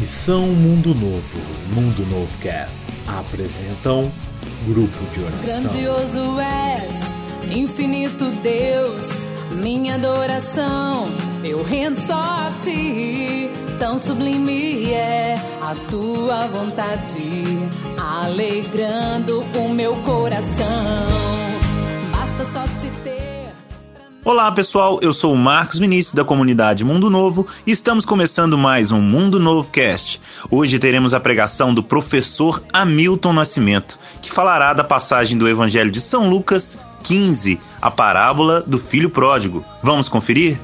Missão Mundo Novo Mundo Novo Cast apresentam Grupo de Oração. Grandioso és, infinito Deus, minha adoração eu rendo só a ti. Tão sublime é a tua vontade, alegrando o meu coração. Basta só te ter. Olá pessoal, eu sou o Marcos Vinícius da comunidade Mundo Novo e estamos começando mais um Mundo Novo Cast. Hoje teremos a pregação do professor Hamilton Nascimento, que falará da passagem do Evangelho de São Lucas 15, a parábola do filho pródigo. Vamos conferir?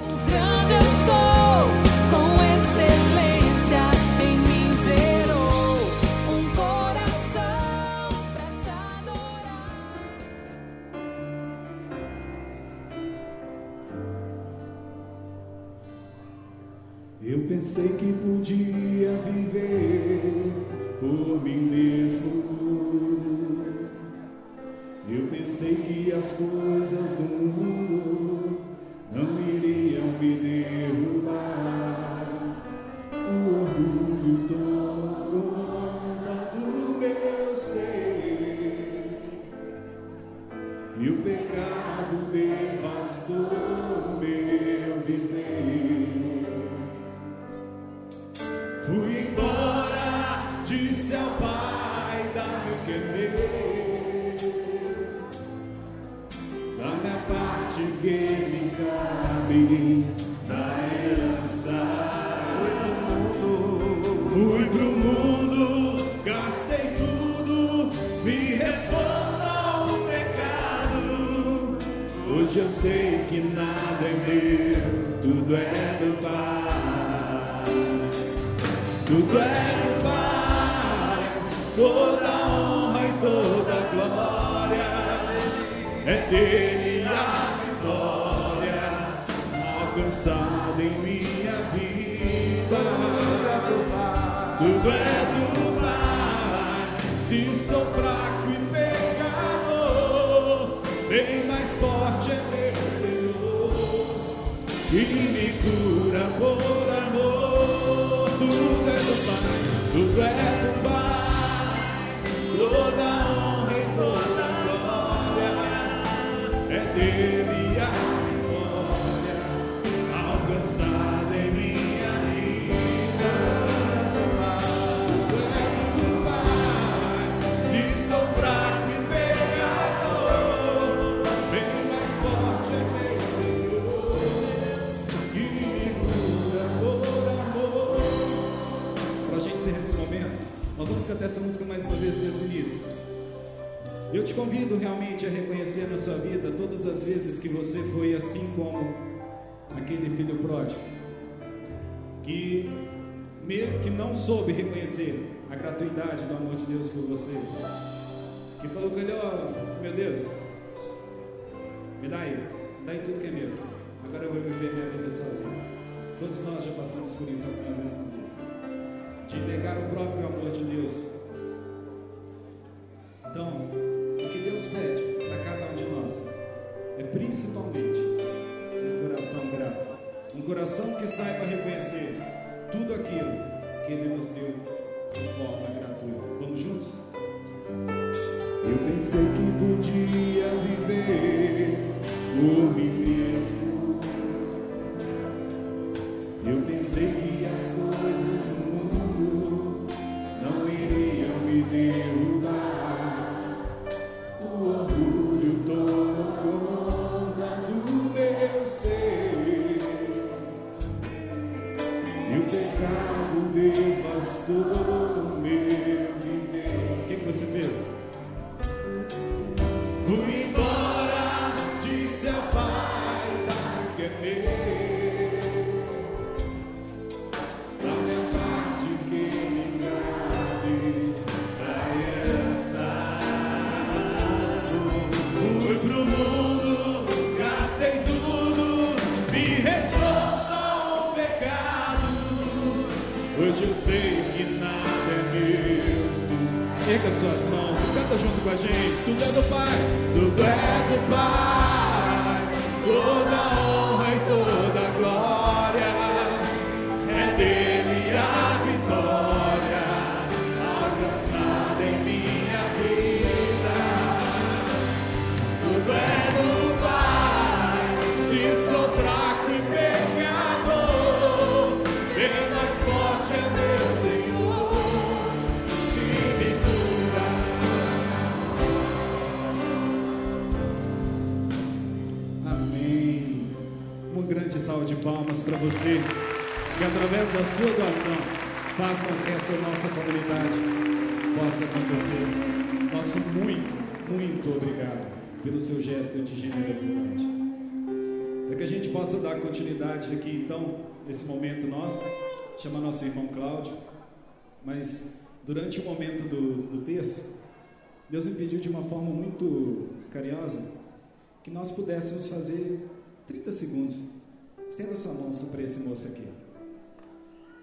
Pai, tudo essa música mais uma vez desde o início. Eu te convido realmente a reconhecer na sua vida todas as vezes que você foi assim como aquele filho pródigo, que, que não soube reconhecer a gratuidade do amor de Deus por você, que falou com ele: Ó, meu Deus, me dá aí, me dá aí tudo que é meu. Agora eu vou viver minha vida sozinho. Todos nós já passamos por isso vez na vida. De negar o próprio amor de Deus. Então, o que Deus pede para cada um de nós é principalmente um coração grato. Um coração que saiba reconhecer tudo aquilo que Ele nos deu de forma gratuita. Vamos juntos? Eu pensei que podia viver por mim mesmo. De generosidade. Para que a gente possa dar continuidade aqui, então, nesse momento nosso, chama nosso irmão Cláudio, mas durante o momento do, do texto, Deus me pediu de uma forma muito carinhosa que nós pudéssemos fazer 30 segundos. Estenda sua mão para esse moço aqui.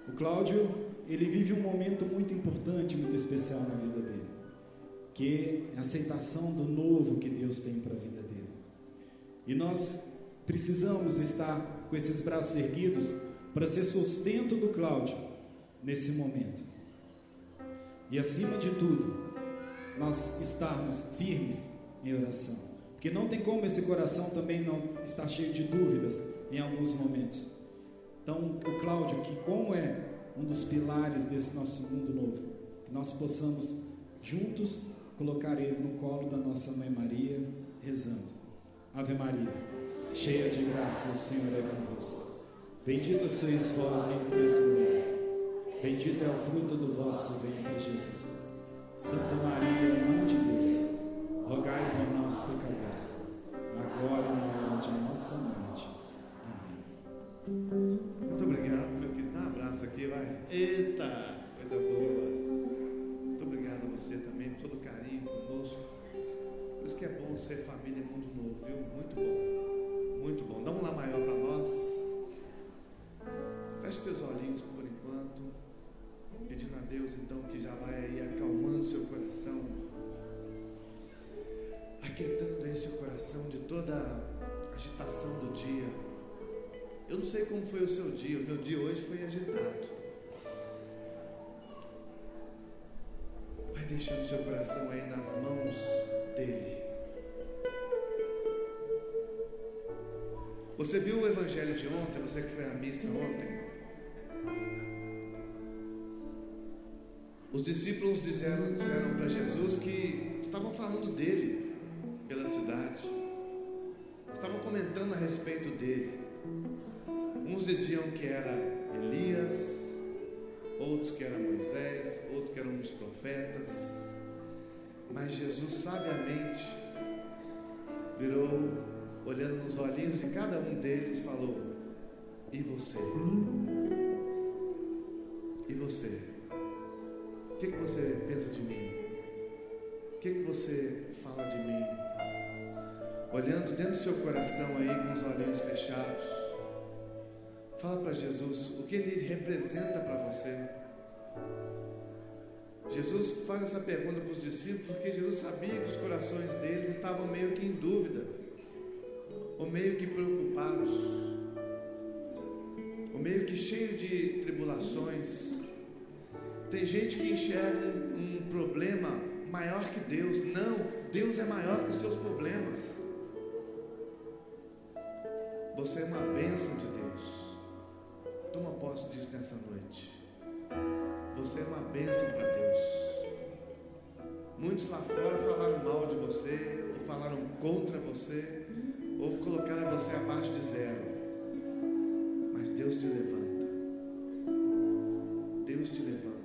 O Cláudio, ele vive um momento muito importante, muito especial na vida dele, que é a aceitação do novo que Deus tem para a vida. E nós precisamos estar com esses braços erguidos para ser sustento do Cláudio nesse momento. E acima de tudo, nós estarmos firmes em oração. Porque não tem como esse coração também não estar cheio de dúvidas em alguns momentos. Então, o Cláudio, que como é um dos pilares desse nosso mundo novo, que nós possamos juntos colocar ele no colo da nossa mãe Maria, rezando. Ave Maria, cheia de graça, o Senhor é convosco. Bendita sois vós entre as mulheres. Bendito é o fruto do vosso ventre, Jesus. Santa Maria, Mãe de Deus rogai por nós, pecadores, agora e na hora de nossa morte. Amém. Muito obrigado, meu querido. Dá um abraço aqui, vai. Eita, coisa boa. Muito obrigado a você também, todo carinho conosco. Por isso que é bom ser família que já vai aí acalmando seu coração aquietando esse coração de toda agitação do dia. Eu não sei como foi o seu dia, o meu dia hoje foi agitado. Vai deixando seu coração aí nas mãos dele. Você viu o evangelho de ontem, você que foi à missa ontem? Os discípulos disseram, disseram para Jesus que estavam falando dele pela cidade. Estavam comentando a respeito dele. Uns diziam que era Elias, outros que era Moisés, outros que eram dos profetas. Mas Jesus sabiamente virou, olhando nos olhinhos de cada um deles, falou: E você? E você? Que, que você pensa de mim? O que, que você fala de mim? olhando dentro do seu coração aí com os olhinhos fechados, fala para Jesus o que ele representa para você. Jesus faz essa pergunta para os discípulos porque Jesus sabia que os corações deles estavam meio que em dúvida, ou meio que preocupados, ou meio que cheio de tribulações. Tem gente que enxerga um, problema maior que Deus. Não, Deus é maior que os seus problemas. Você é uma bênção de Deus. Toma posse disso nessa noite. Você é uma bênção para Deus. Muitos lá fora falaram mal de você, ou falaram contra você, ou colocaram você abaixo de zero. Mas Deus te levanta. Deus te levanta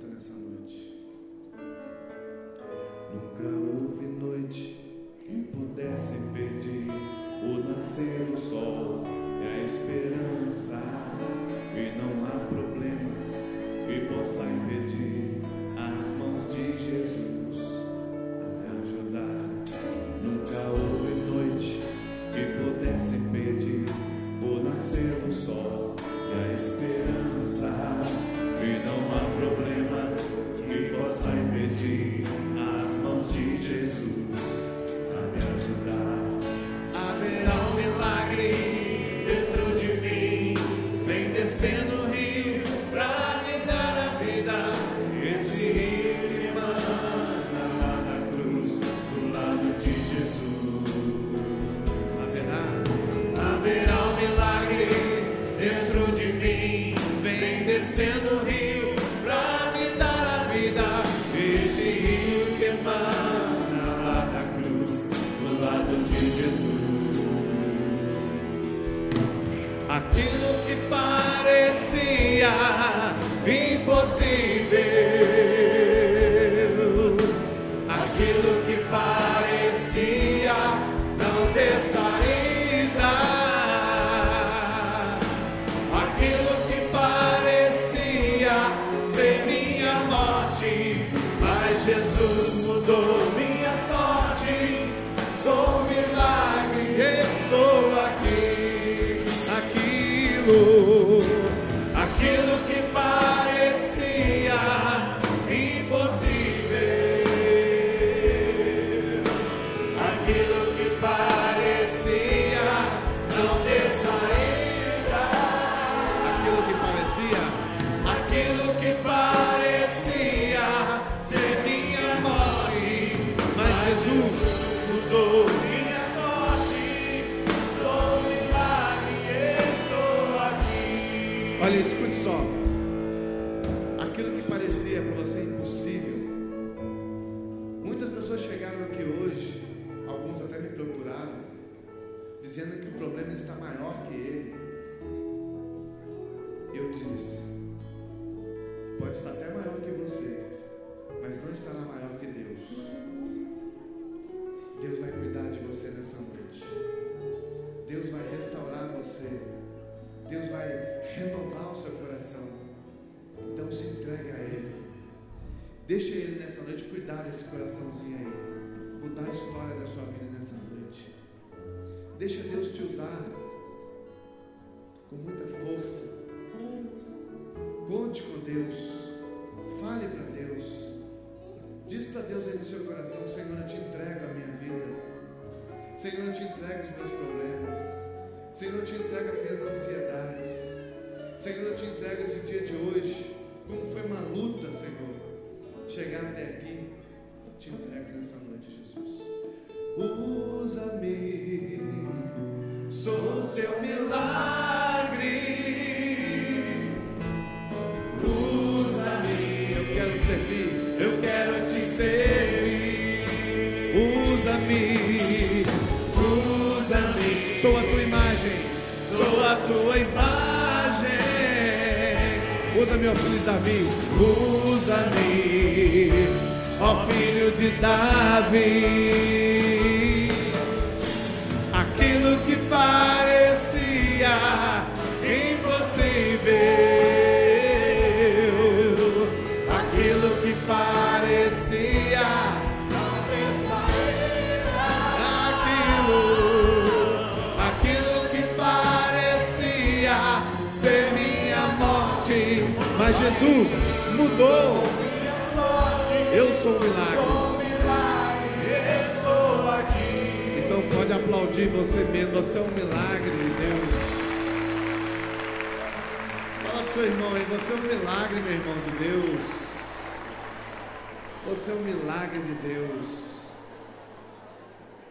Te entrego nessa noite, Jesus. Usa-me, sou seu milagre. De Davi. Aplaudir você mesmo, você é um milagre de Deus. Fala pro seu irmão aí, você é um milagre, meu irmão de Deus. Você é um milagre de Deus.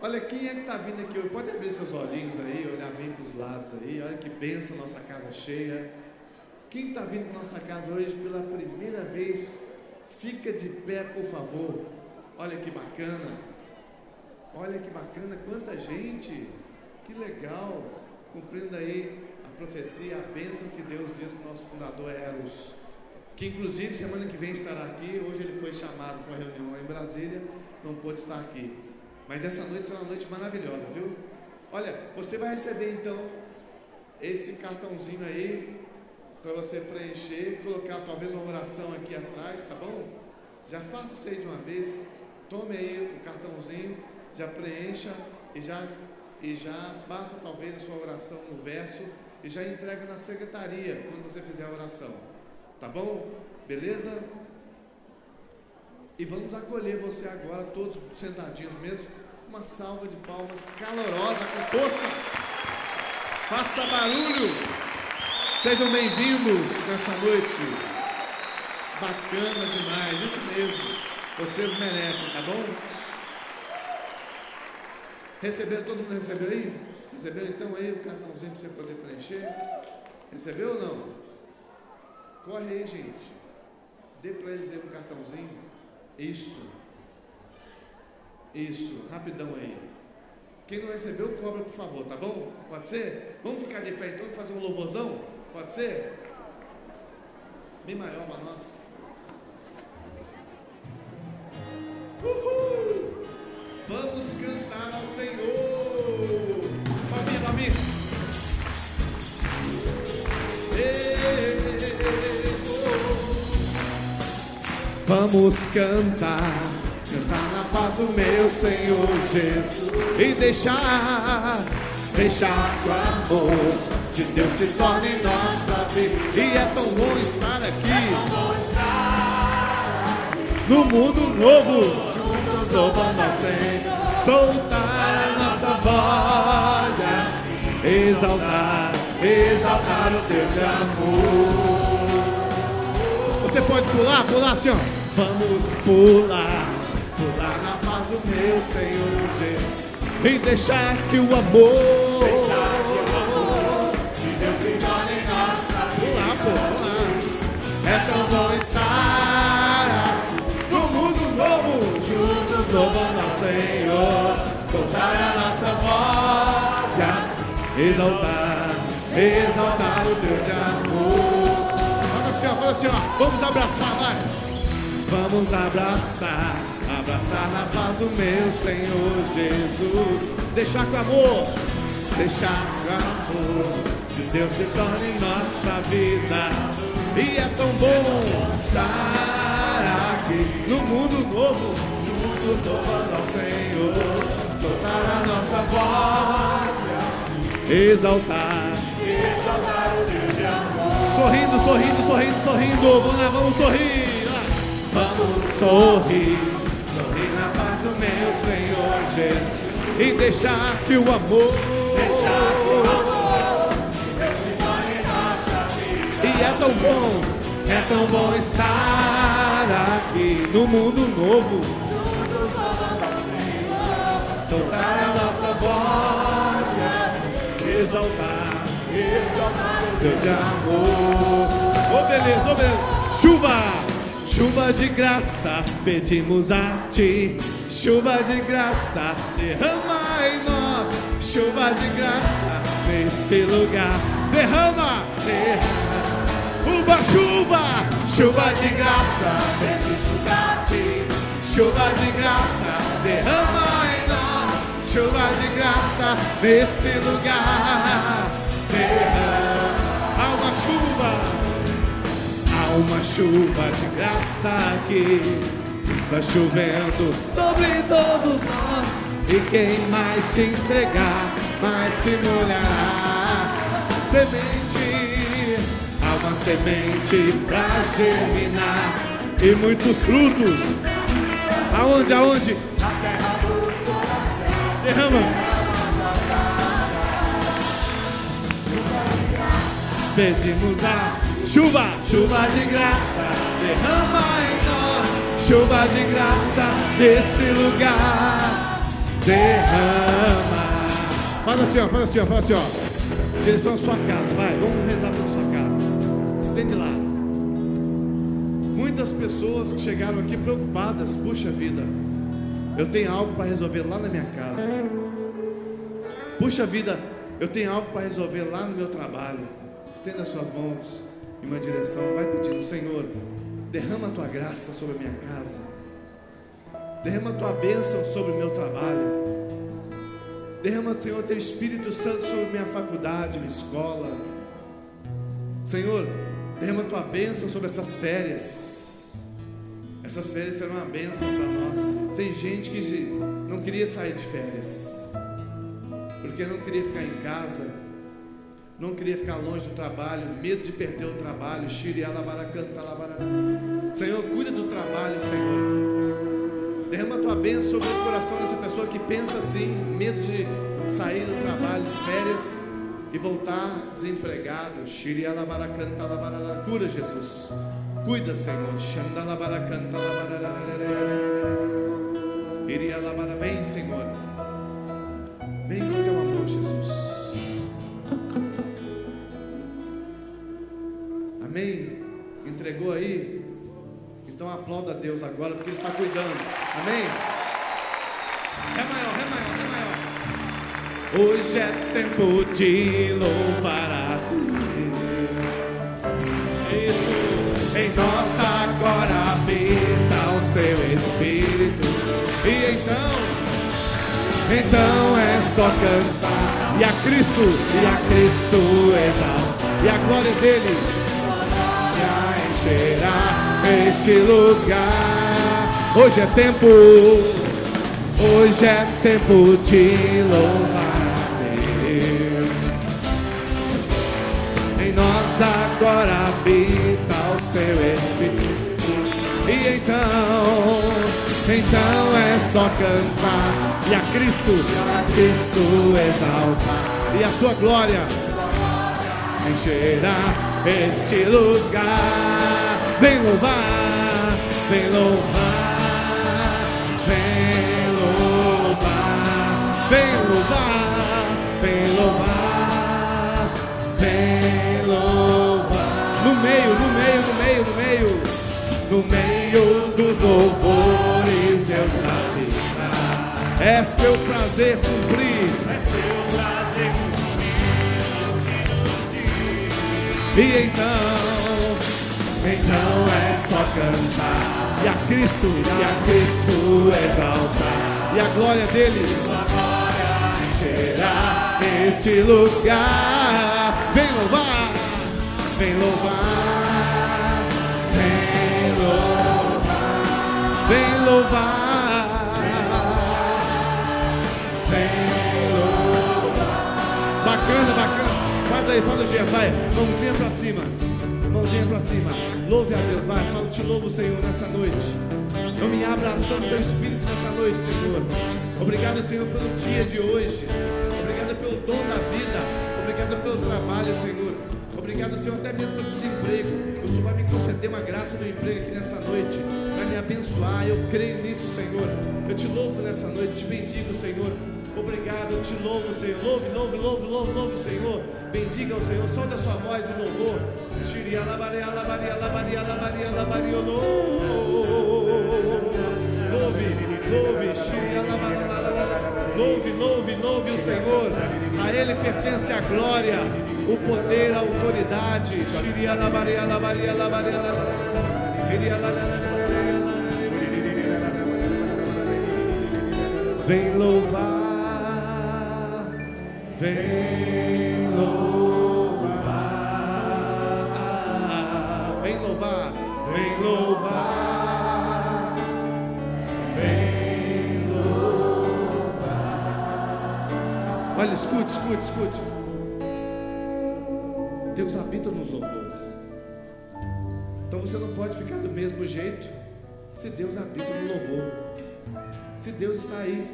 Olha, quem é que está vindo aqui hoje? Pode abrir seus olhinhos aí, olhar bem para os lados aí. Olha que benção, nossa casa cheia. Quem está vindo para nossa casa hoje pela primeira vez, fica de pé, por favor. Olha que bacana. Olha que bacana, quanta gente. Que legal. Cumprindo aí a profecia, a bênção que Deus diz para o nosso fundador Eros. Que inclusive semana que vem estará aqui. Hoje ele foi chamado para uma reunião lá em Brasília, não pôde estar aqui. Mas essa noite será uma noite maravilhosa, viu? Olha, você vai receber então esse cartãozinho aí para você preencher, colocar talvez uma oração aqui atrás, tá bom? Já faça isso aí de uma vez. Tome aí o cartãozinho, já preencha e já e já faça talvez a sua oração no verso e já entrega na secretaria quando você fizer a oração. Tá bom? Beleza? E vamos acolher você agora, todos sentadinhos mesmo. Uma salva de palmas calorosa, com força. Faça barulho. Sejam bem-vindos nessa noite. Bacana demais, isso mesmo. Vocês merecem, tá bom? Receberam, todo mundo recebeu aí? Recebeu então aí o cartãozinho para você poder preencher? Recebeu ou não? Corre aí, gente. Dê para eles aí um cartãozinho. Isso. Isso, rapidão aí. Quem não recebeu, cobra, por favor, tá bom? Pode ser? Vamos ficar de pé então e fazer um louvorzão? Pode ser? Mi maior para nós. Uhul! Vamos cantar, cantar na paz do meu Senhor Jesus. E deixar, deixar que o amor de Deus se torne nossa vida. E é tão bom estar aqui. No mundo novo, juntos louvando ao Senhor, soltar a nossa voz, exaltar, exaltar o Deus de amor. Você pode pular, pular ó. Vamos pular, pular na paz do meu Senhor Jesus. E deixar que o amor, deixar que o amor de Deus engole em nossa vida. Pular, pular. É tão bom estar no mundo novo, junto o nosso Senhor. Soltar a nossa voz e assim exaltar, exaltar o Deus de amor. Vamos, senhor, vamos, senhor, vamos abraçar, vai. Vamos abraçar, abraçar na paz do meu Senhor Jesus. Deixar com amor, deixar com amor, que Deus se torne nossa vida. E é tão bom estar aqui no mundo novo, juntos louvando ao Senhor, soltar a nossa voz, exaltar, exaltar o Deus de amor. Sorrindo, sorrindo, sorrindo, sorrindo. Vamos lá, vamos sorrir. Vamos sorrir, sorrir na paz do meu Senhor Jesus. E deixar que o amor, deixar que o amor, se nossa vida. E é tão bom, é tão bom estar aqui no mundo novo. Juntos louvando ao Senhor, soltar a nossa voz, e exaltar, exaltar o Deus de amor. Ô beleza, ô beleza. Chuva, chuva de graça, pedimos a ti. Chuva de graça, derrama em nós. Chuva de graça, nesse lugar. Derrama, derrama. Chuva, chuva, chuva de graça, pedimos a ti. Chuva de graça, derrama em nós. Chuva de graça, nesse lugar. Uma chuva de graça aqui. Está chovendo sobre todos nós. E quem mais se entregar mais se molhará semente há uma semente pra germinar. E muitos frutos. Aonde aonde? Na terra do coração. Derrama. Pedimos a chuva, chuva de graça, derrama em nós, chuva de graça desse lugar, derrama. Fala assim, ó, fala assim, ó, fala assim, ó. Direção à sua casa, vai, vamos rezar pela sua casa. Estende lá. Muitas pessoas que chegaram aqui preocupadas, puxa vida, eu tenho algo para resolver lá na minha casa. Puxa vida, eu tenho algo para resolver lá no meu trabalho. Estenda as suas mãos em uma direção, vai pedindo, Senhor, derrama a tua graça sobre a minha casa, derrama a tua bênção sobre o meu trabalho, derrama, Senhor, teu Espírito Santo sobre minha faculdade, minha escola. Senhor, derrama a tua bênção sobre essas férias. Essas férias serão uma bênção para nós. Tem gente que não queria sair de férias, porque não queria ficar em casa não queria ficar longe do trabalho, medo de perder o trabalho. Senhor, cuida do trabalho, Senhor. Derrama a tua bênção sobre o coração dessa pessoa que pensa assim, medo de sair do trabalho, de férias e voltar desempregado. Cura, Jesus. Cuida, Senhor. Vem, Senhor. Vem com teu amor, Jesus. Aplauda a Deus agora, porque Ele está cuidando. Amém? Ré maior, ré maior, ré maior. Hoje é tempo de louvar a Deus. Isso. Em nós agora habita o seu Espírito. E então, então é só cantar. E a Cristo, e a Cristo exaltar. E a glória dele encherá este lugar. Hoje é tempo, hoje é tempo de louvar Deus. Em nós agora habita o seu Espírito. E então, então é só cantar e a Cristo, a Cristo exaltar e a sua glória encherá este lugar. Vem louvar, vem louvar, vem louvar, vem louvar, vem louvar, vem louvar. No meio, no meio, no meio, no meio, no meio dos louvores, Deus habita. É seu prazer cumprir. É seu prazer cumprir E então, então é só cantar. E a Cristo, E a Cristo exaltar. e a glória dele. Será este lugar. Vem louvar, vem louvar, vem louvar, vem louvar. Bacana, bacana. Faz aí, faz o G, vai. Mãozinha pra cima. Mãozinha pra cima. Louve a Deus, vai. Fala, te louvo, Senhor, nessa noite. Eu me abro a ação do teu Espírito nessa noite, Senhor. Obrigado, Senhor, pelo dia de hoje. Obrigado pelo dom da vida. Obrigado pelo trabalho, Senhor. Obrigado, Senhor, até mesmo pelo desemprego. O Senhor vai me conceder uma graça do emprego aqui nessa noite. Vai me abençoar. Eu creio nisso, Senhor. Eu te louvo nessa noite. Te bendigo. Obrigado, te louvo, Senhor. Louve, louve, louve, louve, louve, o Senhor. Bendiga o Senhor. Solte a sua voz de louvor. Xiri, alabaria, alabaria, alabaria, alabaria, alabaria, louve. Louve, louve, xiri, alabaria, alabaria. louve, louve, louve o Senhor. A Ele pertence a glória, o poder, a autoridade. Xiri, alabaria, alabaria, alabaria, alabaria. Xiri, alabaria, Vem louvar, vem louvar, Vem louvar. vem louvar, vem louvar. Olha, escute, escute, escute. Deus habita nos louvores. Então você não pode ficar do mesmo jeito se Deus habita no louvor. Se Deus está aí,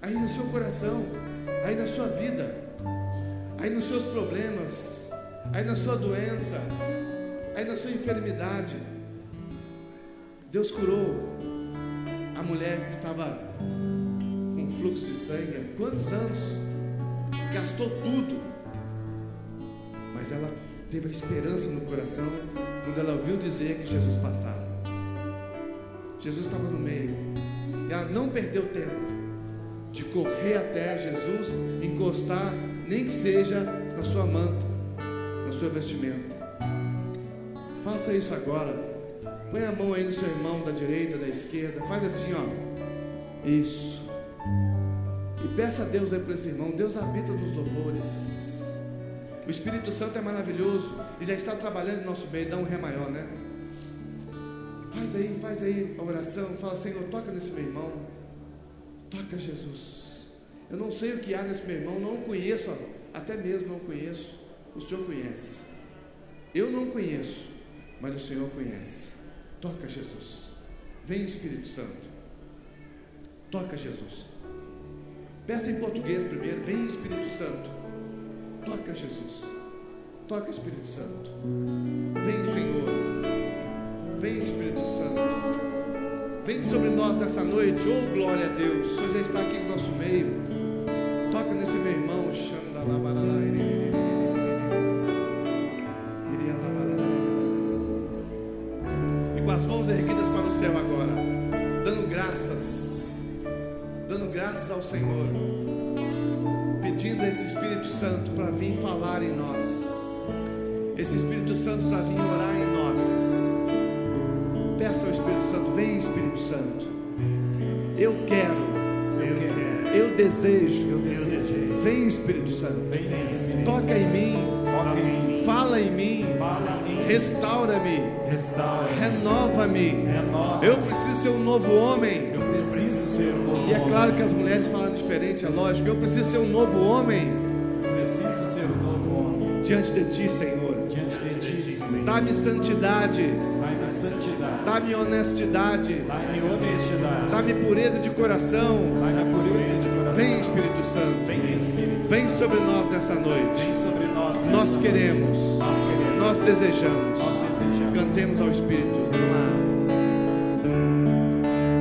aí no seu coração, aí na sua vida, aí nos seus problemas, aí na sua doença, aí na sua enfermidade. Deus curou a mulher que estava com fluxo de sangue há quantos anos? Gastou tudo. Mas ela teve a esperança no coração quando ela ouviu dizer que Jesus passava. Jesus estava no meio. E ela não perdeu tempo de correr até Jesus, encostar, nem que seja na sua manta, na sua vestimenta. Faça isso agora. Põe a mão aí no seu irmão da direita, da esquerda. Faz assim, ó. Isso. E peça a Deus aí para esse irmão. Deus habita nos louvores. O Espírito Santo é maravilhoso e já está trabalhando no nosso meio. Dá um ré maior, né? Faz aí, faz aí a oração. Fala, Senhor, toca nesse meu irmão. Toca, Jesus. Eu não sei o que há nesse meu irmão, não conheço, até mesmo não conheço. O Senhor conhece. Eu não conheço, mas o Senhor conhece. Toca, Jesus. Vem, Espírito Santo. Toca, Jesus. Peça em português primeiro. Vem, Espírito Santo. Toca, Jesus. Toca, Espírito Santo. Vem, Senhor. Vem, Espírito Santo. Vem sobre nós nessa noite. Oh, glória a Deus. Senhor já está aqui no nosso meio. Toca nesse meu irmão. E com as mãos erguidas para o céu agora, dando graças, dando graças ao Senhor, pedindo a esse Espírito Santo para vir falar em nós, esse Espírito Santo para vir orar em nós. Peça ao Espírito Santo, vem Espírito Santo, eu quero, Eu quero, eu desejo, eu desejo. vem Espírito Santo, Vem, Espírito. toca em mim, Toca em mim. fala em mim, Fala em mim. restaura-me, Restaura. renova-me. Renova. Eu preciso ser um novo homem. Eu preciso ser um novo E é claro que as mulheres falam diferente, é lógico. Eu preciso ser um novo homem Eu preciso ser um novo homem. diante de ti, Senhor. Diante de ti, Senhor. Dá-me santidade, santidade. dá-me honestidade, Dai-me honestidade. dá-me pureza de coração. Dai-me pureza de coração. Vem, Espírito Santo, Vem, Espírito. vem sobre nós nessa noite. Vem sobre nós. nessa Nós noite. queremos, Nós queremos. nós desejamos. Nós desejamos. Cantemos ao Espírito. Lá.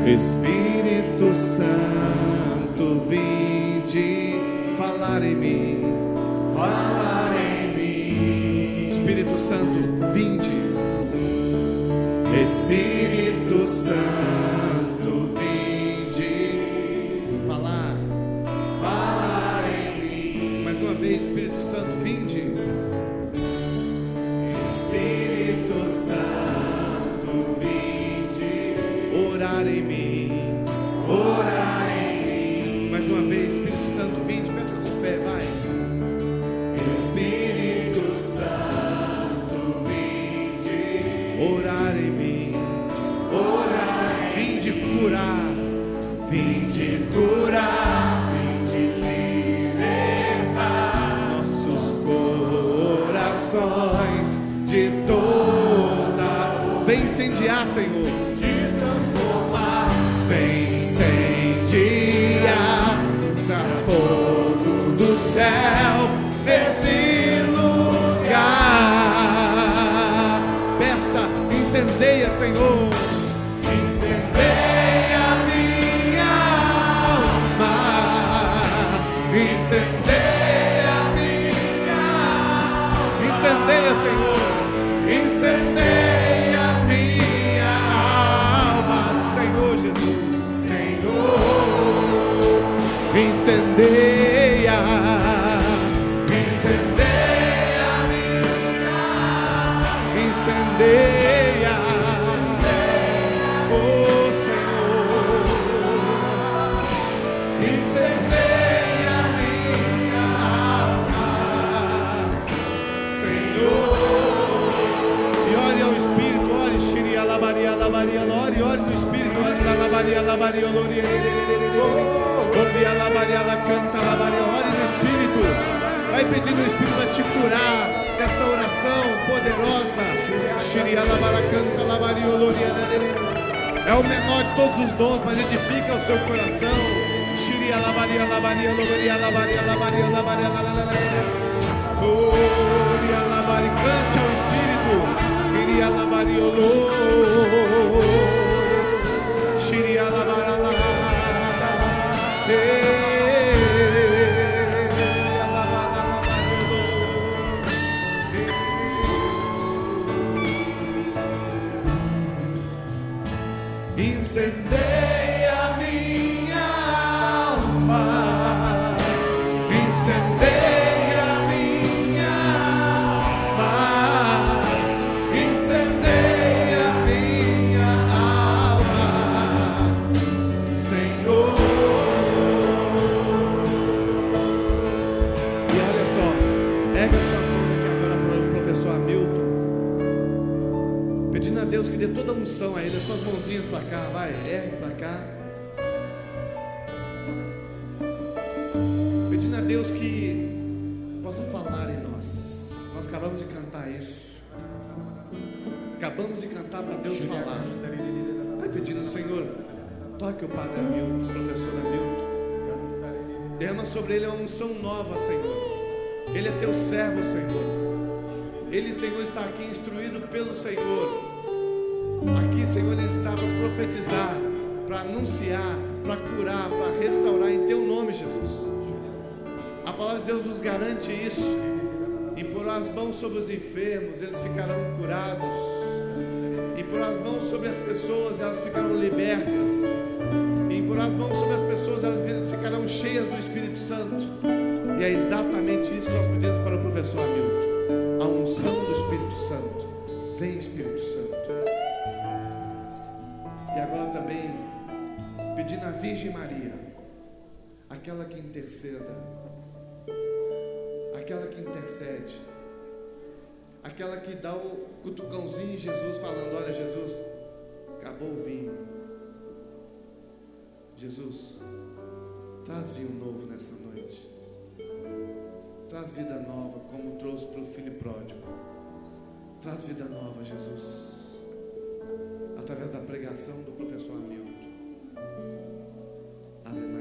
Espírito Santo, vinde Falar em mim. falar A palavra de Deus nos garante isso. Imporá as mãos sobre os enfermos, eles ficarão curados. Imporá as mãos sobre as pessoas, elas ficarão libertas. Imporá as mãos sobre as pessoas, elas ficarão cheias do Espírito Santo. E é exatamente isso que nós pedimos para o professor Hamilton: a unção do Espírito Santo. Vem, Espírito Santo. E agora também, pedindo à Virgem Maria, aquela que interceda aquela que intercede, aquela que dá o cutucãozinho em Jesus, falando: Olha, Jesus, acabou o vinho. Jesus, traz vinho novo nessa noite. Traz vida nova, como trouxe para o filho pródigo. Traz vida nova, Jesus. Através da pregação do professor Hamilton. Aleluia.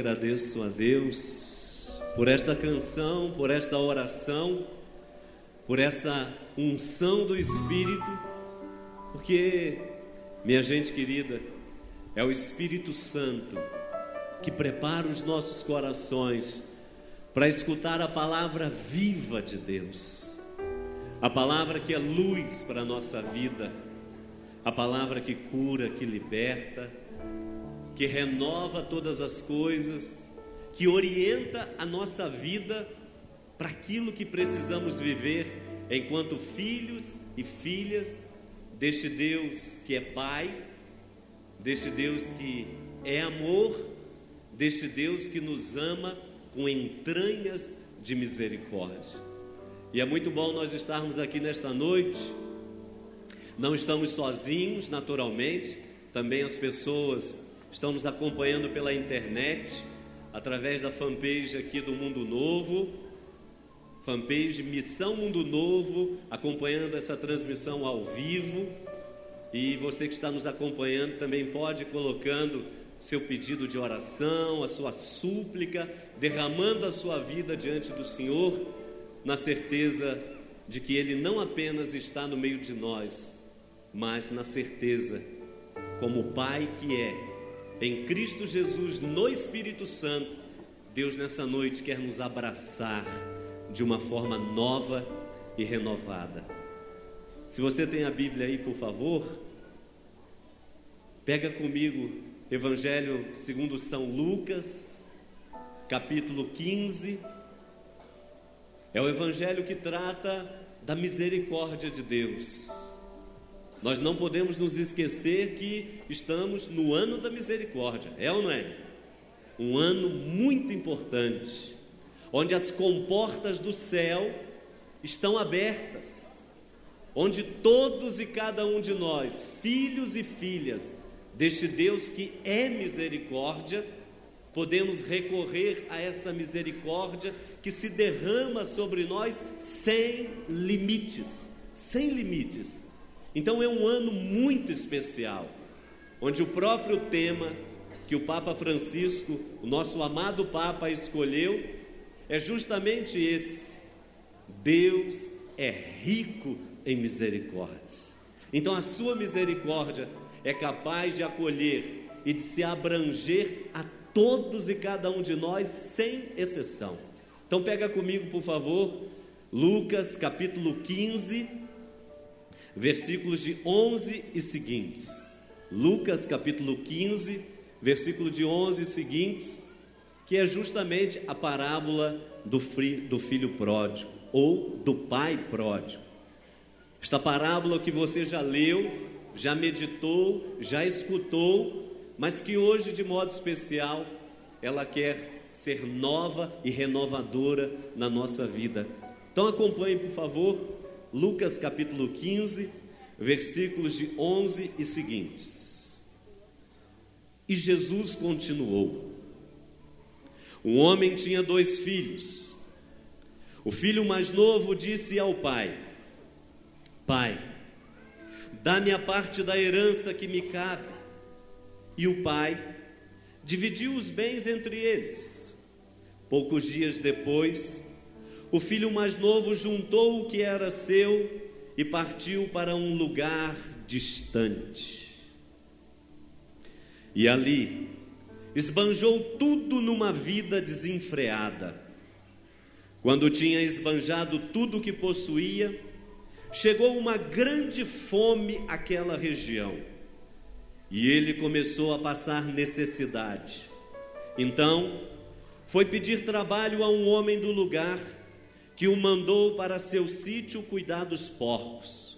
Agradeço a Deus por esta canção, por esta oração, por essa unção do Espírito, porque, minha gente querida, é o Espírito Santo que prepara os nossos corações para escutar a palavra viva de Deus, a palavra que é luz para a nossa vida, a palavra que cura, que liberta que renova todas as coisas, que orienta a nossa vida para aquilo que precisamos viver enquanto filhos e filhas deste Deus que é Pai, deste Deus que é amor, deste Deus que nos ama com entranhas de misericórdia. E é muito bom nós estarmos aqui nesta noite. Não estamos sozinhos, naturalmente, também as pessoas estão nos acompanhando pela internet, através da fanpage aqui do Mundo Novo, fanpage Missão Mundo Novo, acompanhando essa transmissão ao vivo. E você que está nos acompanhando também pode ir colocando seu pedido de oração, a sua súplica, derramando a sua vida diante do Senhor, na certeza de que Ele não apenas está no meio de nós, mas na certeza, como Pai que é, em Cristo Jesus, no Espírito Santo, Deus nessa noite quer nos abraçar de uma forma nova e renovada. Se você tem a Bíblia aí, por favor, pega comigo Evangelho segundo São Lucas, capítulo 15. É o evangelho que trata da misericórdia de Deus. Nós não podemos nos esquecer que estamos no ano da misericórdia, é ou não é? Um ano muito importante, onde as comportas do céu estão abertas, onde todos e cada um de nós, filhos e filhas deste Deus que é misericórdia, podemos recorrer a essa misericórdia que se derrama sobre nós sem limites, sem limites então é um ano muito especial, onde o próprio tema que o Papa Francisco, o nosso amado Papa, escolheu é justamente esse: Deus é rico em misericórdia. Então a sua misericórdia é capaz de acolher e de se abranger a todos e cada um de nós, sem exceção. Então pega comigo, por favor, Lucas capítulo 15, versículos de 11 e seguintes. Lucas capítulo 15, versículo de 11 e seguintes, que é justamente a parábola do, do filho pródigo ou do pai pródigo. Esta parábola que você já leu, já meditou, já escutou, mas que hoje, de modo especial, ela quer ser nova e renovadora na nossa vida. Então acompanhe, por favor, Lucas capítulo 15, versículos de 11 e seguintes. E Jesus continuou: Um homem tinha dois filhos. O filho mais novo disse ao pai: Pai, dá-me a parte da herança que me cabe. E o pai dividiu os bens entre eles. Poucos dias depois, o filho mais novo juntou o que era seu e partiu para um lugar distante. E ali esbanjou tudo numa vida desenfreada. Quando tinha esbanjado tudo o que possuía, chegou uma grande fome àquela região. E ele começou a passar necessidade. Então, foi pedir trabalho a um homem do lugar que o mandou para seu sítio cuidar dos porcos.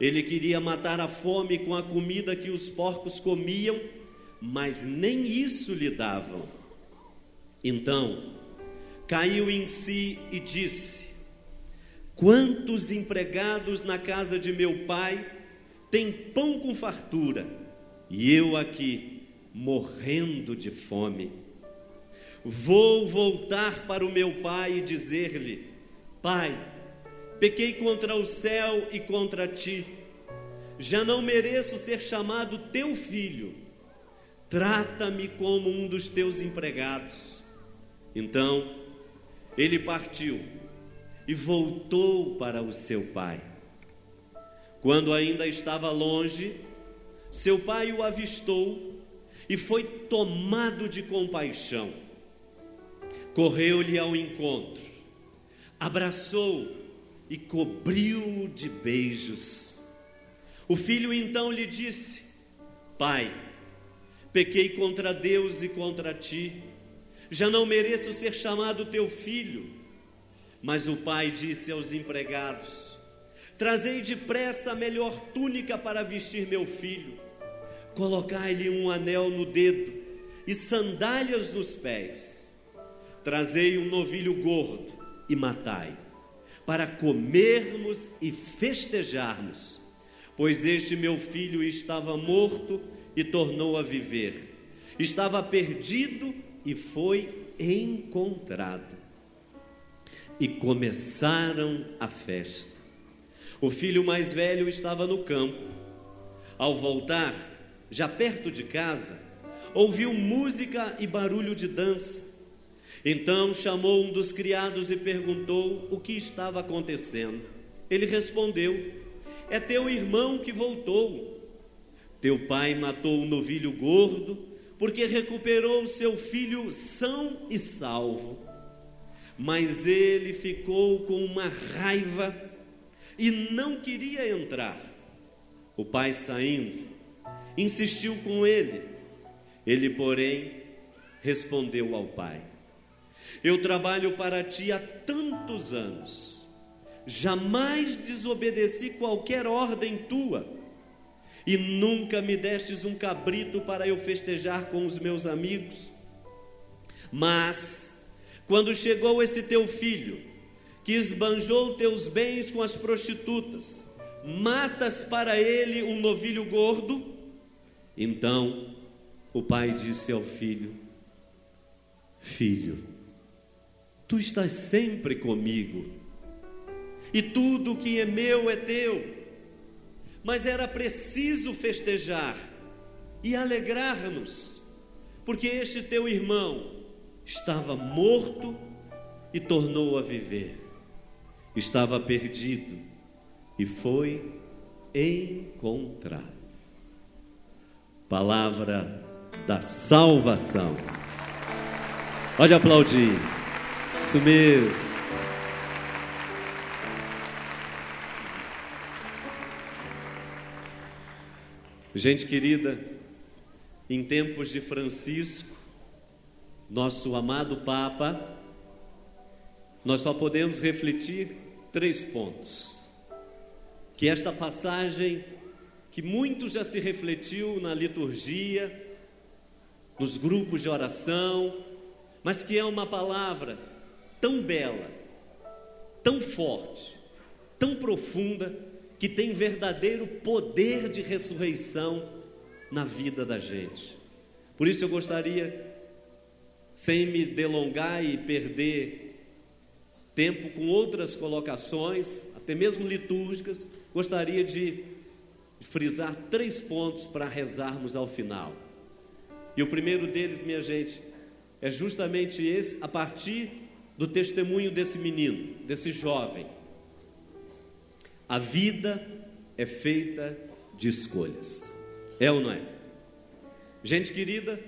Ele queria matar a fome com a comida que os porcos comiam, mas nem isso lhe davam. Então, caiu em si e disse: Quantos empregados na casa de meu pai têm pão com fartura e eu aqui morrendo de fome? Vou voltar para o meu pai e dizer-lhe: Pai, pequei contra o céu e contra ti, já não mereço ser chamado teu filho, trata-me como um dos teus empregados. Então ele partiu e voltou para o seu pai. Quando ainda estava longe, seu pai o avistou e foi tomado de compaixão. Correu-lhe ao encontro, abraçou e cobriu de beijos. O filho então lhe disse: Pai, pequei contra Deus e contra ti, já não mereço ser chamado teu filho. Mas o pai disse aos empregados: Trazei depressa a melhor túnica para vestir meu filho, colocai-lhe um anel no dedo e sandálias nos pés. Trazei um novilho gordo e matai, para comermos e festejarmos, pois este meu filho estava morto e tornou a viver, estava perdido e foi encontrado e começaram a festa. O filho mais velho estava no campo. Ao voltar, já perto de casa, ouviu música e barulho de dança. Então chamou um dos criados e perguntou o que estava acontecendo. Ele respondeu: É teu irmão que voltou. Teu pai matou um novilho gordo, porque recuperou seu filho são e salvo mas ele ficou com uma raiva e não queria entrar. O pai saindo, insistiu com ele. Ele, porém, respondeu ao pai: Eu trabalho para ti há tantos anos, jamais desobedeci qualquer ordem tua, e nunca me destes um cabrito para eu festejar com os meus amigos. Mas quando chegou esse teu filho, que esbanjou teus bens com as prostitutas, matas para ele um novilho gordo? Então o pai disse ao filho: Filho, tu estás sempre comigo, e tudo que é meu é teu, mas era preciso festejar e alegrar-nos, porque este teu irmão, estava morto e tornou a viver, estava perdido e foi encontrado. Palavra da salvação. Pode aplaudir. Isso mesmo. Gente querida, em tempos de Francisco, nosso amado Papa, nós só podemos refletir três pontos. Que esta passagem, que muito já se refletiu na liturgia, nos grupos de oração, mas que é uma palavra tão bela, tão forte, tão profunda, que tem verdadeiro poder de ressurreição na vida da gente. Por isso eu gostaria sem me delongar e perder tempo com outras colocações, até mesmo litúrgicas, gostaria de frisar três pontos para rezarmos ao final. E o primeiro deles, minha gente, é justamente esse, a partir do testemunho desse menino, desse jovem. A vida é feita de escolhas. É ou não é? Gente querida,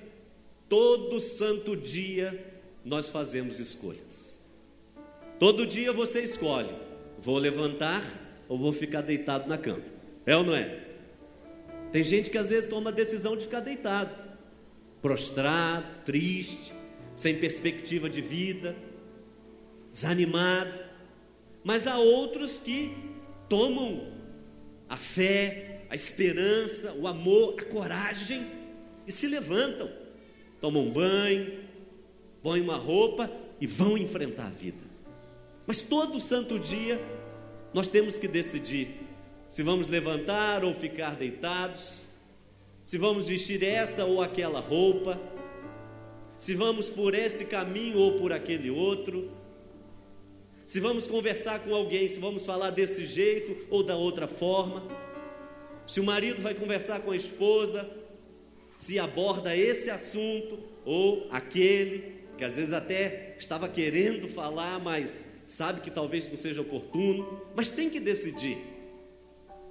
Todo santo dia nós fazemos escolhas. Todo dia você escolhe: vou levantar ou vou ficar deitado na cama. É ou não é? Tem gente que às vezes toma a decisão de ficar deitado, prostrado, triste, sem perspectiva de vida, desanimado. Mas há outros que tomam a fé, a esperança, o amor, a coragem e se levantam tomam um banho, põem uma roupa e vão enfrentar a vida. Mas todo santo dia Nós temos que decidir se vamos levantar ou ficar deitados, se vamos vestir essa ou aquela roupa, se vamos por esse caminho ou por aquele outro, se vamos conversar com alguém, se vamos falar desse jeito ou da outra forma, se o marido vai conversar com a esposa, se aborda esse assunto ou aquele, que às vezes até estava querendo falar, mas sabe que talvez não seja oportuno, mas tem que decidir,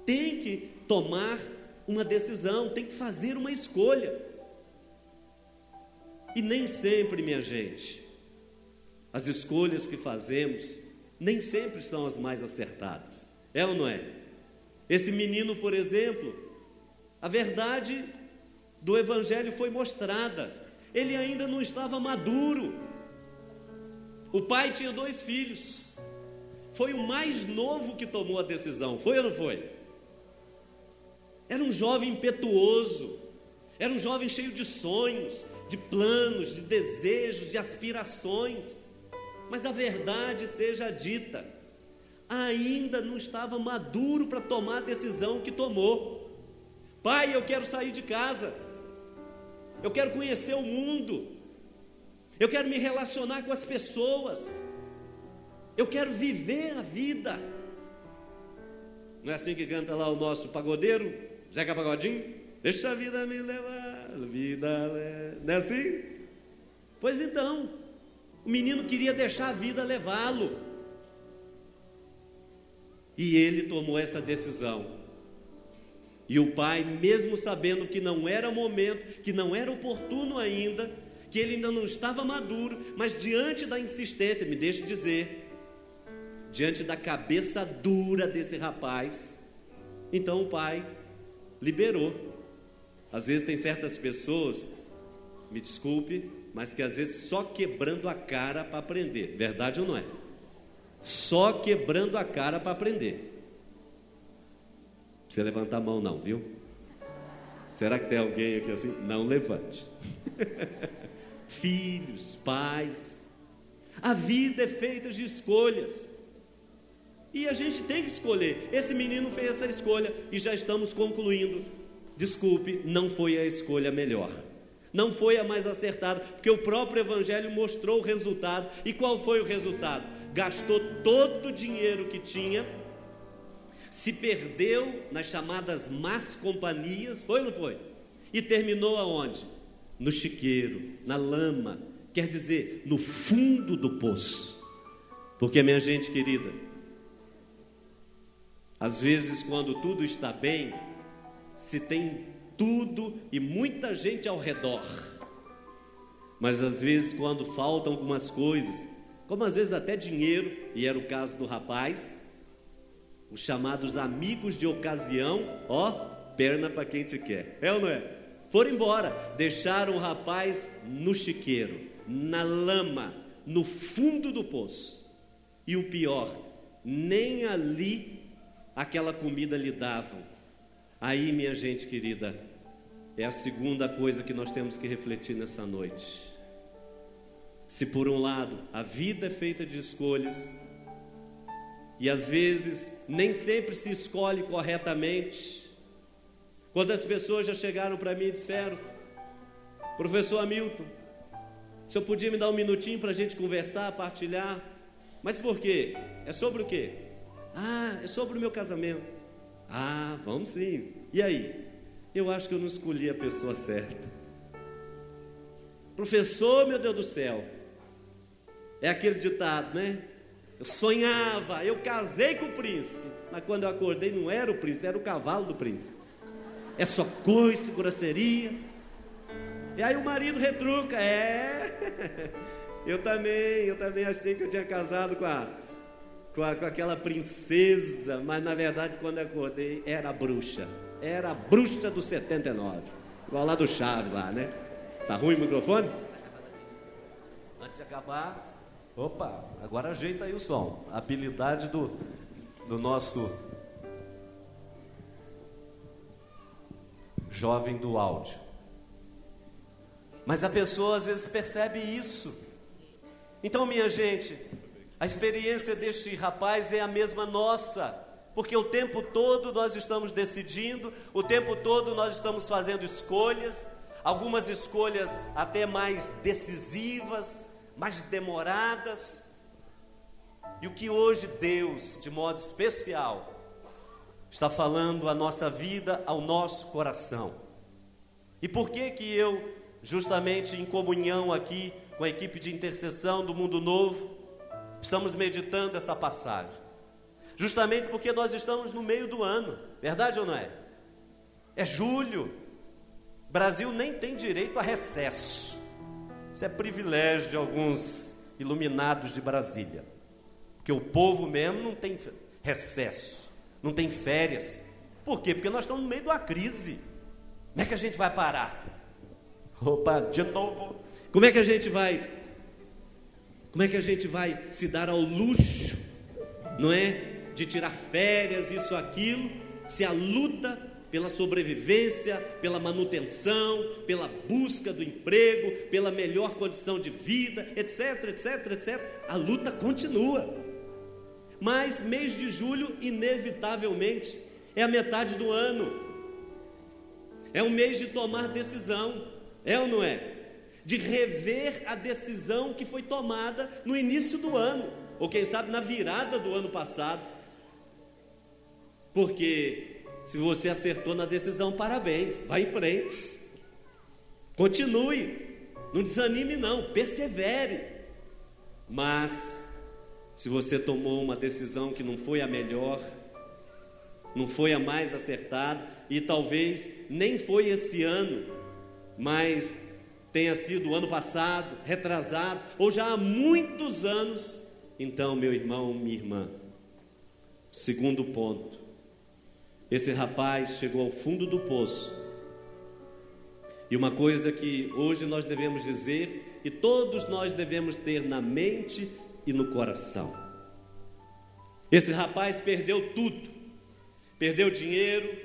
tem que tomar uma decisão, tem que fazer uma escolha. E nem sempre, minha gente, as escolhas que fazemos nem sempre são as mais acertadas. É ou não é? Esse menino, por exemplo, a verdade do Evangelho foi mostrada. Ele ainda não estava maduro. O pai tinha dois filhos. Foi o mais novo que tomou a decisão. Foi ou não foi? Era um jovem impetuoso. Era um jovem cheio de sonhos, de planos, de desejos, de aspirações mas a verdade seja dita, ainda não estava maduro para tomar a decisão que tomou. Pai, eu quero sair de casa, eu quero conhecer o mundo, eu quero me relacionar com as pessoas, eu quero viver a vida. Não é assim que canta lá o nosso pagodeiro, Zeca Pagodinho? Deixa a vida me levar, vida, não é assim? Pois então, o menino queria deixar a vida levá-lo. E ele tomou essa decisão. E o pai, mesmo sabendo que não era momento, que não era oportuno ainda, que ele ainda não estava maduro, mas diante da insistência, me deixe dizer, diante da cabeça dura desse rapaz, então o pai liberou. Às vezes tem certas pessoas, me desculpe, mas que às vezes só quebrando a cara para aprender. Verdade ou não é? Só quebrando a cara para aprender. Não precisa levantar a mão, não, viu? Será que tem alguém aqui assim? Não levante. Filhos, pais. A vida é feita de escolhas. E a gente tem que escolher. Esse menino fez essa escolha e já estamos concluindo. Desculpe, não foi a escolha melhor. Não foi a mais acertada, porque o próprio Evangelho mostrou o resultado. E qual foi o resultado? Gastou todo o dinheiro que tinha, se perdeu nas chamadas más companhias, foi ou não foi? E terminou aonde? No chiqueiro, na lama, quer dizer, no fundo do poço. Porque, minha gente querida, às vezes, quando tudo está bem, se tem tudo e muita gente ao redor. Mas às vezes, quando faltam algumas coisas, como às vezes até dinheiro, e era o caso do rapaz, os chamados amigos de ocasião, ó, perna para quem te quer, é ou não é? Foram embora, deixaram o rapaz no chiqueiro, na lama, no fundo do poço. E o pior, nem ali aquela comida lhe davam. Aí, minha gente querida, é a segunda coisa que nós temos que refletir nessa noite. Se por um lado a vida é feita de escolhas, e às vezes nem sempre se escolhe corretamente. Quando as pessoas já chegaram para mim e disseram, professor Hamilton, se eu podia me dar um minutinho para a gente conversar, partilhar, mas por quê? É sobre o quê? Ah, é sobre o meu casamento. Ah, vamos sim. E aí? Eu acho que eu não escolhi a pessoa certa. Professor, meu Deus do céu, é aquele ditado, né? Eu sonhava, eu casei com o príncipe, mas quando eu acordei não era o príncipe, era o cavalo do príncipe. É só coice, grosseria. E aí o marido retruca, é. Eu também, eu também achei que eu tinha casado com a, com, a, com aquela princesa, mas na verdade quando eu acordei era a bruxa era a bruxa do 79. Igual lá do Chaves lá, né? Tá ruim o microfone? Antes de acabar, opa, agora ajeita aí o som. A habilidade do, do nosso jovem do áudio. Mas a pessoa às vezes percebe isso. Então, minha gente, A experiência deste rapaz é a mesma nossa, porque o tempo todo nós estamos decidindo, o tempo todo nós estamos fazendo escolhas, algumas escolhas até mais decisivas, mais demoradas. E o que hoje Deus, de modo especial, está falando à nossa vida, ao nosso coração. E por que que eu, justamente em comunhão aqui com a equipe de intercessão do Mundo Novo, estamos meditando essa passagem? Justamente porque nós estamos no meio do ano, verdade ou não é? É julho. Brasil nem tem direito a recesso. Isso é privilégio de alguns iluminados de Brasília. Porque o povo mesmo não tem recesso, não tem férias. Por quê? Porque nós estamos no meio de uma crise. Como é que a gente vai parar? Opa, de novo. Como é que a gente vai? Como é que a gente vai se dar ao luxo, não é? De tirar férias, isso, aquilo, se a luta pela sobrevivência, pela manutenção, pela busca do emprego, pela melhor condição de vida, etc, etc, etc. A luta continua. Mas mês de julho, inevitavelmente, é a metade do ano. É um mês de tomar decisão, é ou não é? De rever a decisão que foi tomada no início do ano, ou quem sabe na virada do ano passado. Porque se você acertou na decisão, parabéns, vá em frente. Continue, não desanime não, persevere. Mas se você tomou uma decisão que não foi a melhor, não foi a mais acertada e talvez nem foi esse ano, mas tenha sido o ano passado, retrasado ou já há muitos anos, então, meu irmão, minha irmã, segundo ponto, esse rapaz chegou ao fundo do poço. E uma coisa que hoje nós devemos dizer, e todos nós devemos ter na mente e no coração. Esse rapaz perdeu tudo. Perdeu dinheiro,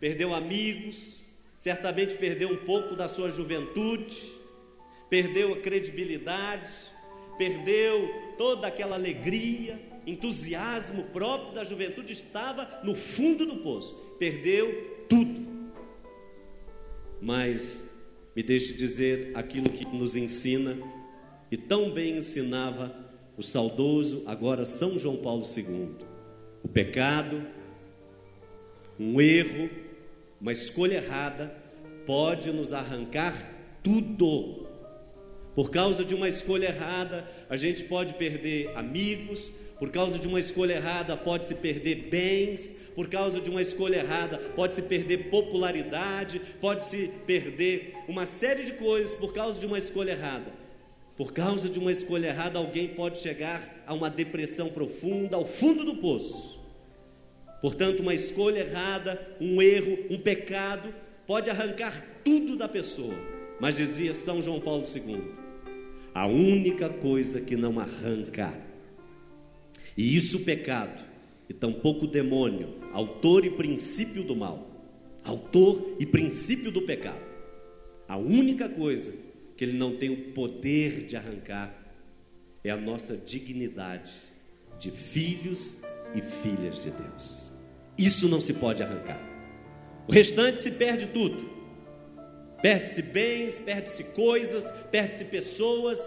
perdeu amigos, certamente perdeu um pouco da sua juventude, perdeu a credibilidade, perdeu toda aquela alegria, entusiasmo próprio da juventude estava no fundo do poço, perdeu tudo. Mas me deixe dizer aquilo que nos ensina e tão bem ensinava o saudoso agora São João Paulo II. O pecado, um erro, uma escolha errada pode nos arrancar tudo. Por causa de uma escolha errada, a gente pode perder amigos, por causa de uma escolha errada, pode-se perder bens, por causa de uma escolha errada, pode-se perder popularidade, pode-se perder uma série de coisas por causa de uma escolha errada. Por causa de uma escolha errada, alguém pode chegar a uma depressão profunda, ao fundo do poço. Portanto, uma escolha errada, um erro, um pecado, pode arrancar tudo da pessoa. Mas dizia São João Paulo II: a única coisa que não arranca e isso o pecado, e tampouco o demônio, autor e princípio do mal, autor e princípio do pecado. A única coisa que ele não tem o poder de arrancar é a nossa dignidade de filhos e filhas de Deus. Isso não se pode arrancar. O restante se perde tudo. Perde-se bens, perde-se coisas, perde-se pessoas,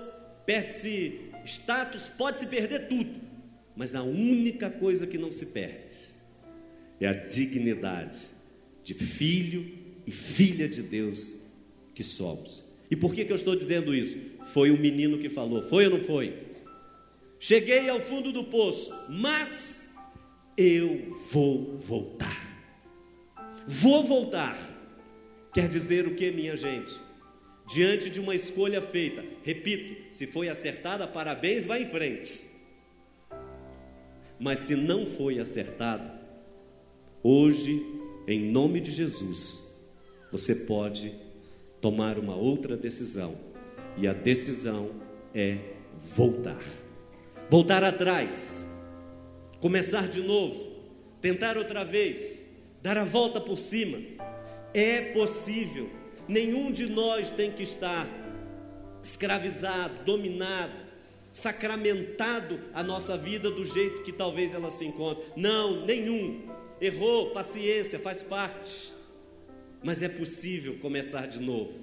perde-se status, pode-se perder tudo. Mas a única coisa que não se perde é a dignidade de filho e filha de Deus que somos. E por que, que eu estou dizendo isso? Foi o menino que falou, foi ou não foi? Cheguei ao fundo do poço, mas eu vou voltar. Vou voltar. Quer dizer o que, minha gente? Diante de uma escolha feita, repito, se foi acertada, parabéns, vá em frente. Mas se não foi acertado, hoje, em nome de Jesus, você pode tomar uma outra decisão. E a decisão é voltar. Voltar atrás. Começar de novo. Tentar outra vez. Dar a volta por cima. É possível. Nenhum de nós tem que estar escravizado, dominado, sacramentado a nossa vida do jeito que talvez ela se encontre. Não, nenhum. Errou, paciência, faz parte. Mas é possível começar de novo.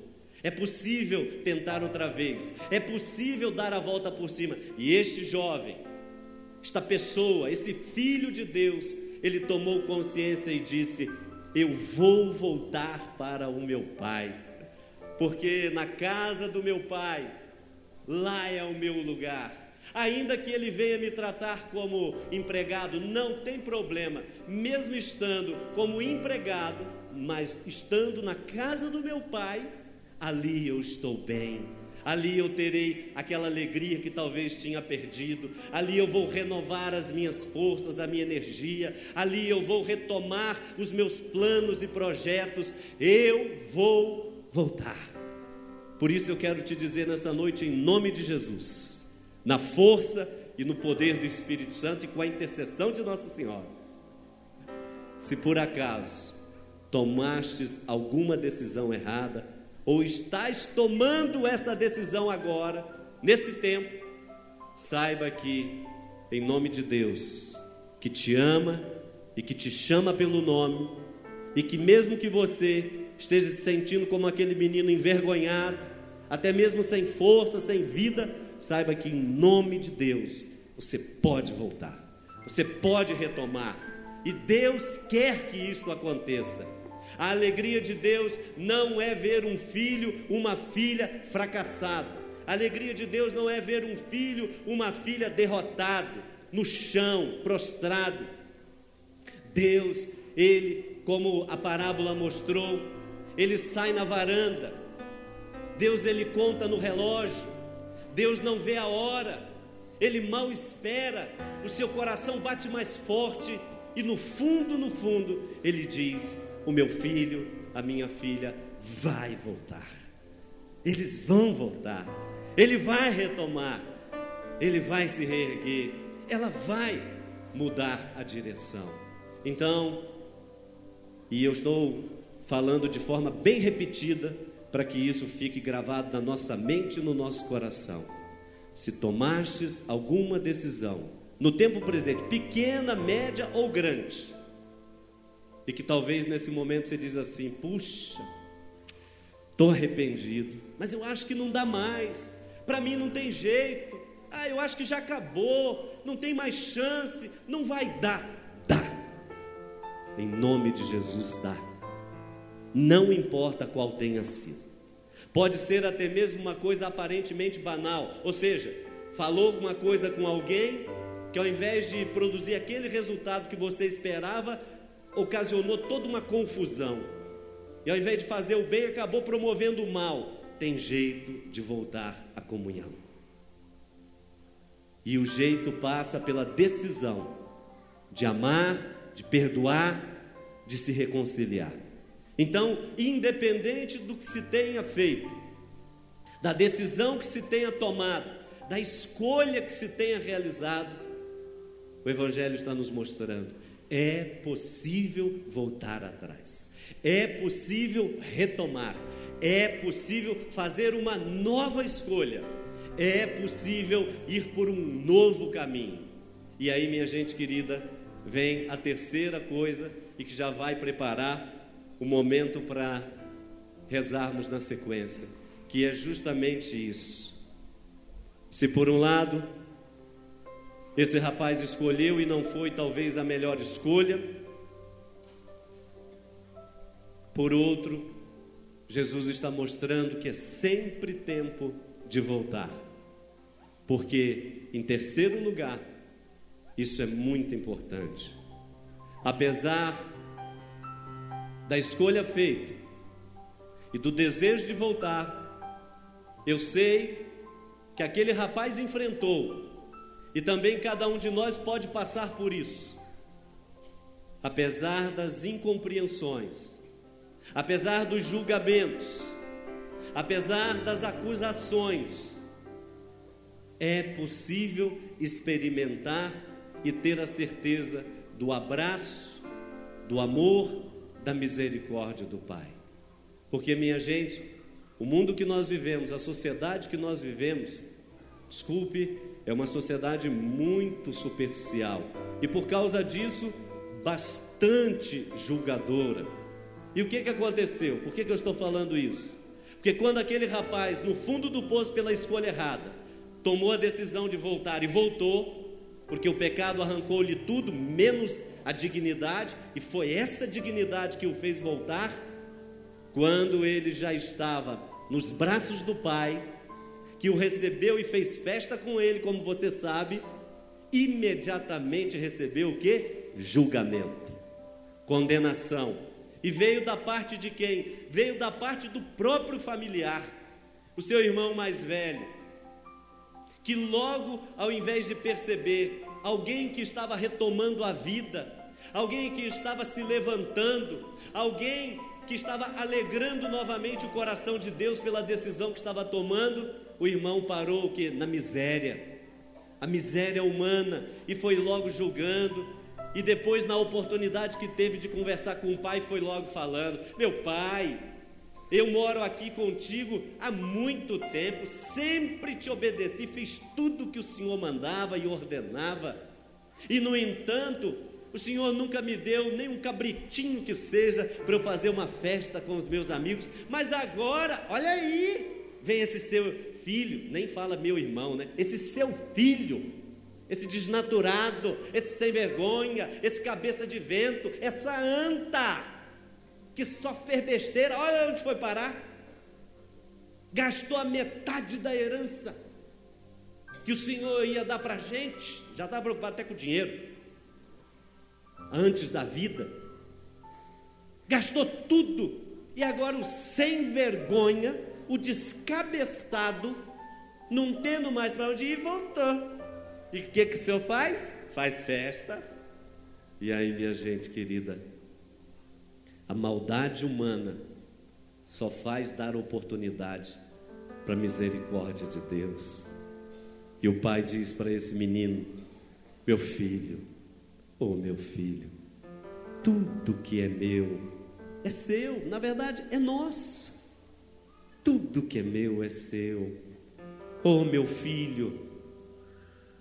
É possível tentar outra vez. É possível dar a volta por cima. E este jovem, esta pessoa, esse filho de Deus, ele tomou consciência e disse: Eu vou voltar para o meu pai, porque na casa do meu pai, lá é o meu lugar. Ainda que ele venha me tratar como empregado, não tem problema, mesmo estando como empregado, mas estando na casa do meu pai, ali eu estou bem, ali eu terei aquela alegria que talvez tinha perdido, ali eu vou renovar as minhas forças, a minha energia, ali eu vou retomar os meus planos e projetos, eu vou voltar. Por isso eu quero te dizer nessa noite, em nome de Jesus, na força e no poder do Espírito Santo e com a intercessão de Nossa Senhora, se por acaso tomastes alguma decisão errada, ou estás tomando essa decisão agora, nesse tempo, saiba que, em nome de Deus, que te ama e que te chama pelo nome, e que mesmo que você esteja se sentindo como aquele menino envergonhado, até mesmo sem força, sem vida, saiba que em nome de Deus você pode voltar, você pode retomar, e Deus quer que isto aconteça. A alegria de Deus não é ver um filho, uma filha fracassado. A alegria de Deus não é ver um filho, uma filha derrotado, no chão, prostrado. Deus, ele, como a parábola mostrou, ele sai na varanda. Deus ele conta no relógio. Deus não vê a hora. Ele mal espera. O seu coração bate mais forte e no fundo, no fundo, ele diz: o meu filho, a minha filha vai voltar. Eles vão voltar. Ele vai retomar. Ele vai se reerguer. Ela vai mudar a direção. Então, e eu estou falando de forma bem repetida para que isso fique gravado na nossa mente e no nosso coração. Se tomastes alguma decisão no tempo presente, pequena, média ou grande, e que talvez nesse momento você diz assim: puxa, estou arrependido, mas eu acho que não dá mais, para mim não tem jeito, ah, eu acho que já acabou, não tem mais chance, não vai dar, dá, em nome de Jesus dá, não importa qual tenha sido, pode ser até mesmo uma coisa aparentemente banal, ou seja, falou alguma coisa com alguém que ao invés de produzir aquele resultado que você esperava, ocasionou toda uma confusão. E ao invés de fazer o bem, acabou promovendo o mal. Tem jeito de voltar à comunhão. E o jeito passa pela decisão de amar, de perdoar, de se reconciliar. Então, independente do que se tenha feito, da decisão que se tenha tomado, da escolha que se tenha realizado, o Evangelho está nos mostrando é possível voltar atrás, é possível retomar, é possível fazer uma nova escolha, é possível ir por um novo caminho. E aí, minha gente querida, vem a terceira coisa e que já vai preparar o momento para rezarmos na sequência, que é justamente isso. Se por um lado esse rapaz escolheu e não foi talvez a melhor escolha. Por outro, Jesus está mostrando que é sempre tempo de voltar. Porque, em terceiro lugar, isso é muito importante. Apesar da escolha feita e do desejo de voltar, eu sei que aquele rapaz enfrentou e também cada um de nós pode passar por isso. Apesar das incompreensões, apesar dos julgamentos, apesar das acusações, é possível experimentar e ter a certeza do abraço, do amor, da misericórdia do Pai. Porque, minha gente, o mundo que nós vivemos, a sociedade que nós vivemos, desculpe é uma sociedade muito superficial e por causa disso bastante julgadora. E o que, que aconteceu? Por que, que eu estou falando isso? Porque quando aquele rapaz, no fundo do poço pela escolha errada, tomou a decisão de voltar e voltou, porque o pecado arrancou-lhe tudo, menos a dignidade, e foi essa dignidade que o fez voltar, quando ele já estava nos braços do Pai, que o recebeu e fez festa com ele, como você sabe, imediatamente recebeu o que? Julgamento, condenação. E veio da parte de quem? Veio da parte do próprio familiar, o seu irmão mais velho, que logo, ao invés de perceber alguém que estava retomando a vida, alguém que estava se levantando, alguém que estava alegrando novamente o coração de Deus pela decisão que estava tomando, o irmão parou que na miséria, a miséria humana. E foi logo julgando. E depois, na oportunidade que teve de conversar com o pai, foi logo falando: Meu pai, eu moro aqui contigo há muito tempo, sempre te obedeci, fiz tudo que o Senhor mandava e ordenava. E no entanto, o Senhor nunca me deu nem um cabritinho que seja para eu fazer uma festa com os meus amigos. Mas agora, olha aí, vem esse seu filho, nem fala meu irmão, né? Esse seu filho, esse desnaturado, esse sem vergonha, esse cabeça de vento, essa anta que só fez besteira, olha onde foi parar. Gastou a metade da herança que o Senhor ia dar para a gente, já estava preocupado até com o dinheiro, antes da vida, gastou tudo, e agora o sem vergonha o descabeçado, não tendo mais para onde ir, voltou. E o que, que o senhor faz? Faz festa. E aí, minha gente querida, a maldade humana só faz dar oportunidade para a misericórdia de Deus. E o pai diz para esse menino: Meu filho, oh meu filho, tudo que é meu é seu, na verdade é nosso. Tudo que é meu é seu. Oh, meu filho,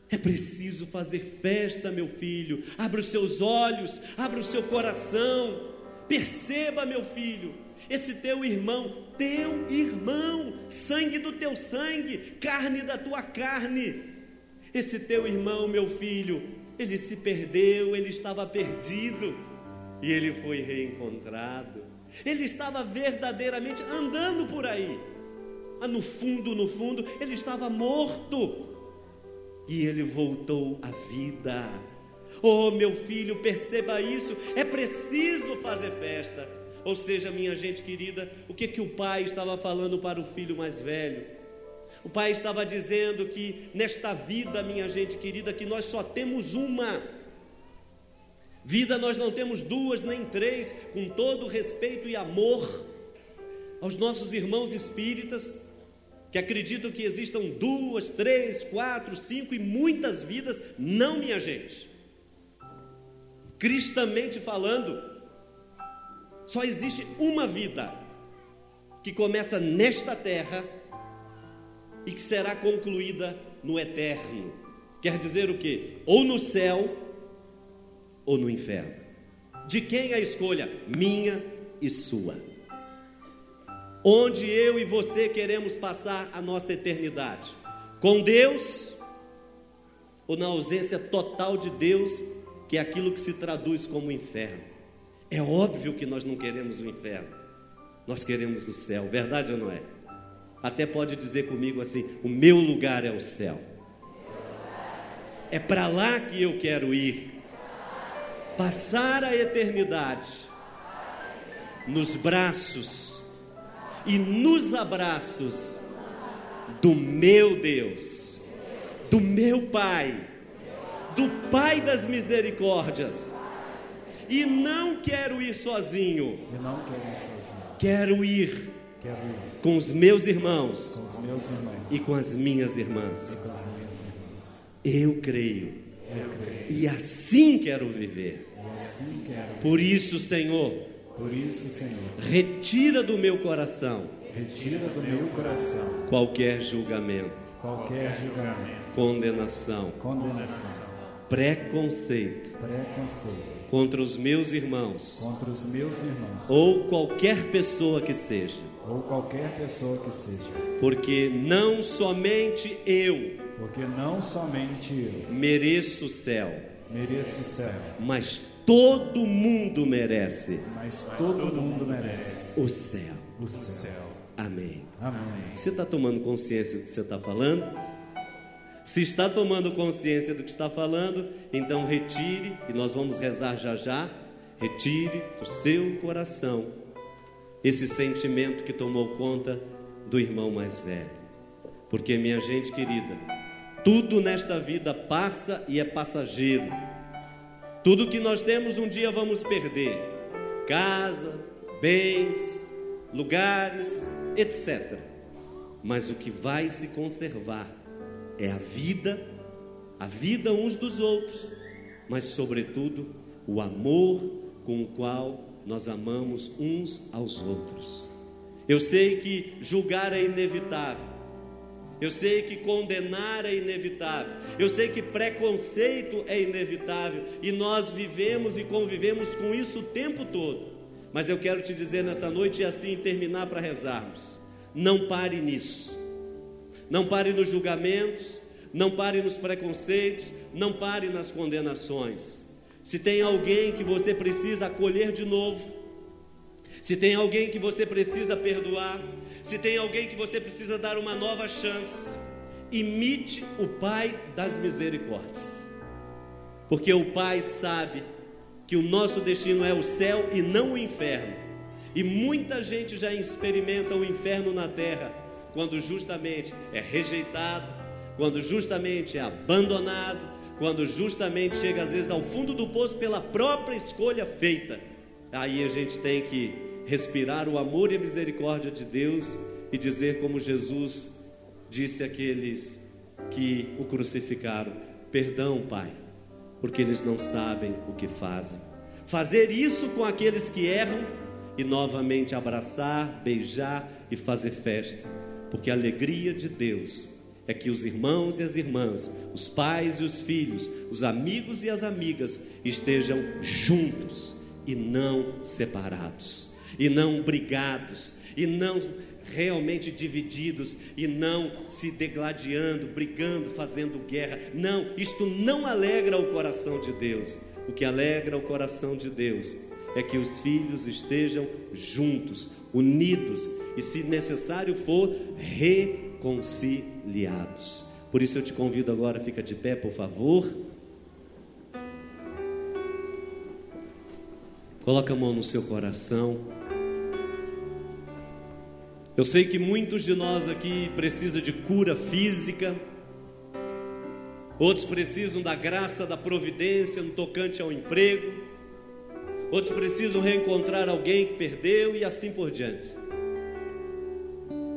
é preciso fazer festa, meu filho. Abra os seus olhos, abra o seu coração. Perceba, meu filho, esse teu irmão, teu irmão, sangue do teu sangue, carne da tua carne. Esse teu irmão, meu filho, ele se perdeu, ele estava perdido e ele foi reencontrado. Ele estava verdadeiramente andando por aí. Mas no fundo, no fundo, ele estava morto. E ele voltou à vida. Oh, meu filho, perceba isso. É preciso fazer festa. Ou seja, minha gente querida, o que que o pai estava falando para o filho mais velho? O pai estava dizendo que nesta vida, minha gente querida, que nós só temos uma. Vida nós não temos duas nem três, com todo respeito e amor aos nossos irmãos espíritas, que acreditam que existam duas, três, quatro, cinco e muitas vidas, não, minha gente. Cristamente falando, só existe uma vida que começa nesta terra e que será concluída no eterno. Quer dizer o quê? Ou no céu ou no inferno. De quem a escolha? Minha e sua. Onde eu e você queremos passar a nossa eternidade? Com Deus ou na ausência total de Deus, que é aquilo que se traduz como inferno? É óbvio que nós não queremos o inferno, nós queremos o céu, verdade ou não é? Até pode dizer comigo assim: o meu lugar é o céu. É para lá que eu quero ir passar a eternidade nos braços e nos abraços do meu Deus, do meu Pai, do Pai das misericórdias. E não quero ir sozinho. Eu não quero ir sozinho. Quero ir Quero ir com os meus irmãos com os meus irmãos e com as minhas irmãs. com as minhas irmãs. Eu creio. Eu creio. E assim quero viver. E assim quero. Por isso, Senhor, Por isso, Senhor, retira do meu coração retira do meu coração qualquer julgamento. qualquer julgamento, condenação, condenação, preconceito preconceito contra os meus irmãos contra os meus irmãos ou qualquer pessoa que seja, ou qualquer pessoa que seja, porque não somente eu porque não somente eu mereço o céu, mereço o céu, mas todo mundo merece mas todo mundo merece o céu. o céu. Amém. Amém. Você está tomando consciência do que você está falando? Se está tomando consciência do que está falando, então retire, e nós vamos rezar já já. Retire do seu coração esse sentimento que tomou conta do irmão mais velho. Porque, minha gente querida, tudo nesta vida passa e é passageiro. Tudo que nós temos um dia vamos perder: casa, bens, lugares, etc. Mas o que vai se conservar é a vida, a vida uns dos outros, mas, sobretudo, o amor com o qual nós amamos uns aos outros. Eu sei que julgar é inevitável. Eu sei que condenar é inevitável. Eu sei que preconceito é inevitável. E nós vivemos e convivemos com isso o tempo todo. Mas eu quero te dizer nessa noite e assim terminar para rezarmos. Não pare nisso. Não pare nos julgamentos. Não pare nos preconceitos. Não pare nas condenações. Se tem alguém que você precisa acolher de novo, se tem alguém que você precisa perdoar, se tem alguém que você precisa dar uma nova chance, imite o Pai das misericórdias, porque o Pai sabe que o nosso destino é o céu e não o inferno, e muita gente já experimenta o inferno na terra quando justamente é rejeitado, quando justamente é abandonado, quando justamente chega às vezes ao fundo do poço pela própria escolha feita. Aí a gente tem que respirar o amor e a misericórdia de Deus e dizer como Jesus disse àqueles que o crucificaram: Perdão, Pai, porque eles não sabem o que fazem. Fazer isso com aqueles que erram e novamente abraçar, beijar e fazer festa, porque a alegria de Deus é que os irmãos e as irmãs, os pais e os filhos, os amigos e as amigas estejam juntos e não separados, e não brigados, e não realmente divididos, e não se degladiando, brigando, fazendo guerra. Não, isto não alegra o coração de Deus. O que alegra o coração de Deus é que os filhos estejam juntos, unidos e, se necessário for, reconciliados. Por isso eu te convido agora, fica de pé, por favor. Coloca a mão no seu coração. Eu sei que muitos de nós aqui precisam de cura física, outros precisam da graça da providência no tocante ao emprego, outros precisam reencontrar alguém que perdeu e assim por diante.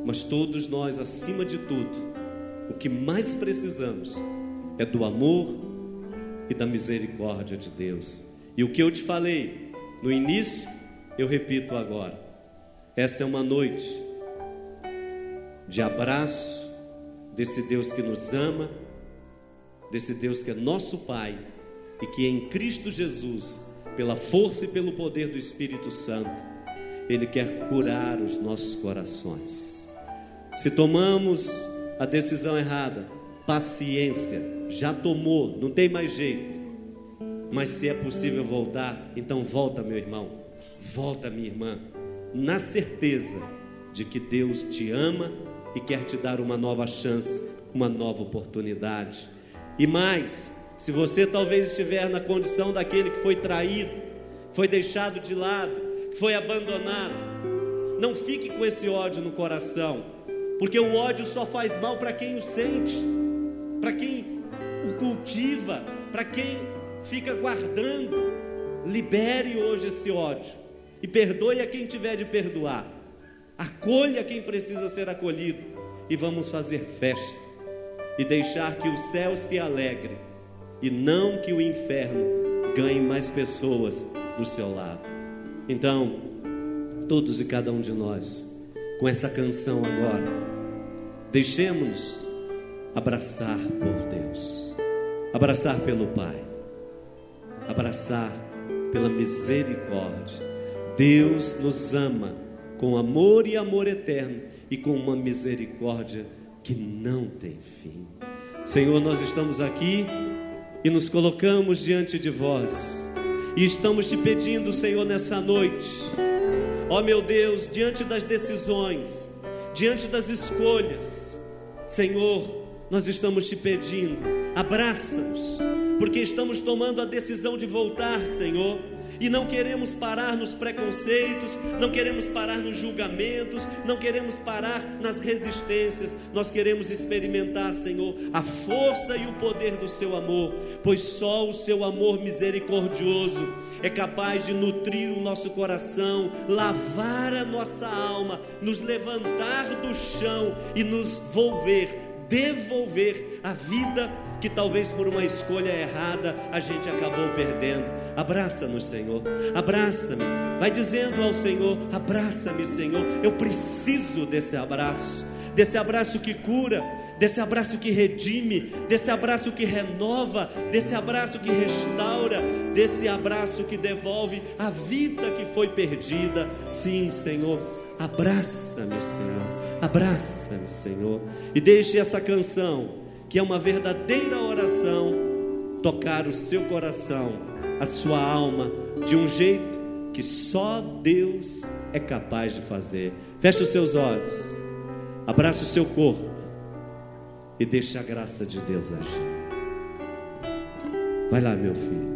Mas todos nós, acima de tudo, o que mais precisamos é do amor e da misericórdia de Deus. E o que eu te falei no início, eu repito agora. Essa é uma noite de abraço desse Deus que nos ama, desse Deus que é nosso Pai e que em Cristo Jesus, pela força e pelo poder do Espírito Santo, Ele quer curar os nossos corações. Se tomamos a decisão errada, paciência, já tomou, não tem mais jeito. Mas se é possível voltar, então volta, meu irmão, volta, minha irmã, na certeza de que Deus te ama e quer te dar uma nova chance, uma nova oportunidade. E mais, se você talvez estiver na condição daquele que foi traído, foi deixado de lado, foi abandonado, não fique com esse ódio no coração, porque o ódio só faz mal para quem o sente, para quem o cultiva, para quem fica guardando. Libere hoje esse ódio e perdoe a quem tiver de perdoar. Acolha quem precisa ser acolhido e vamos fazer festa e deixar que o céu se alegre e não que o inferno ganhe mais pessoas do seu lado. Então, todos e cada um de nós, com essa canção agora, deixemos-nos abraçar por Deus, abraçar pelo Pai, abraçar pela misericórdia. Deus nos ama com amor e amor eterno e com uma misericórdia que não tem fim. Senhor, nós estamos aqui e nos colocamos diante de vós. E estamos te pedindo, Senhor, nessa noite, ó meu Deus, diante das decisões, diante das escolhas, Senhor, nós estamos te pedindo, abraça-nos, porque estamos tomando a decisão de voltar, Senhor e não queremos parar nos preconceitos, não queremos parar nos julgamentos, não queremos parar nas resistências. Nós queremos experimentar, Senhor, a força e o poder do Seu amor, pois só o Seu amor misericordioso é capaz de nutrir o nosso coração, lavar a nossa alma, nos levantar do chão e nos volver, devolver a vida que talvez por uma escolha errada a gente acabou perdendo. Abraça-nos, Senhor. Abraça-me. Vai dizendo ao Senhor: Abraça-me, Senhor. Eu preciso desse abraço, desse abraço que cura, desse abraço que redime, desse abraço que renova, desse abraço que restaura, desse abraço que devolve a vida que foi perdida. Sim, Senhor. Abraça-me, Senhor. Abraça-me, Senhor. E deixe essa canção, que é uma verdadeira oração, tocar o seu coração, a sua alma, de um jeito que só Deus é capaz de fazer. Feche os seus olhos, abraça o seu corpo e deixe a graça de Deus agir. Vai lá, meu filho.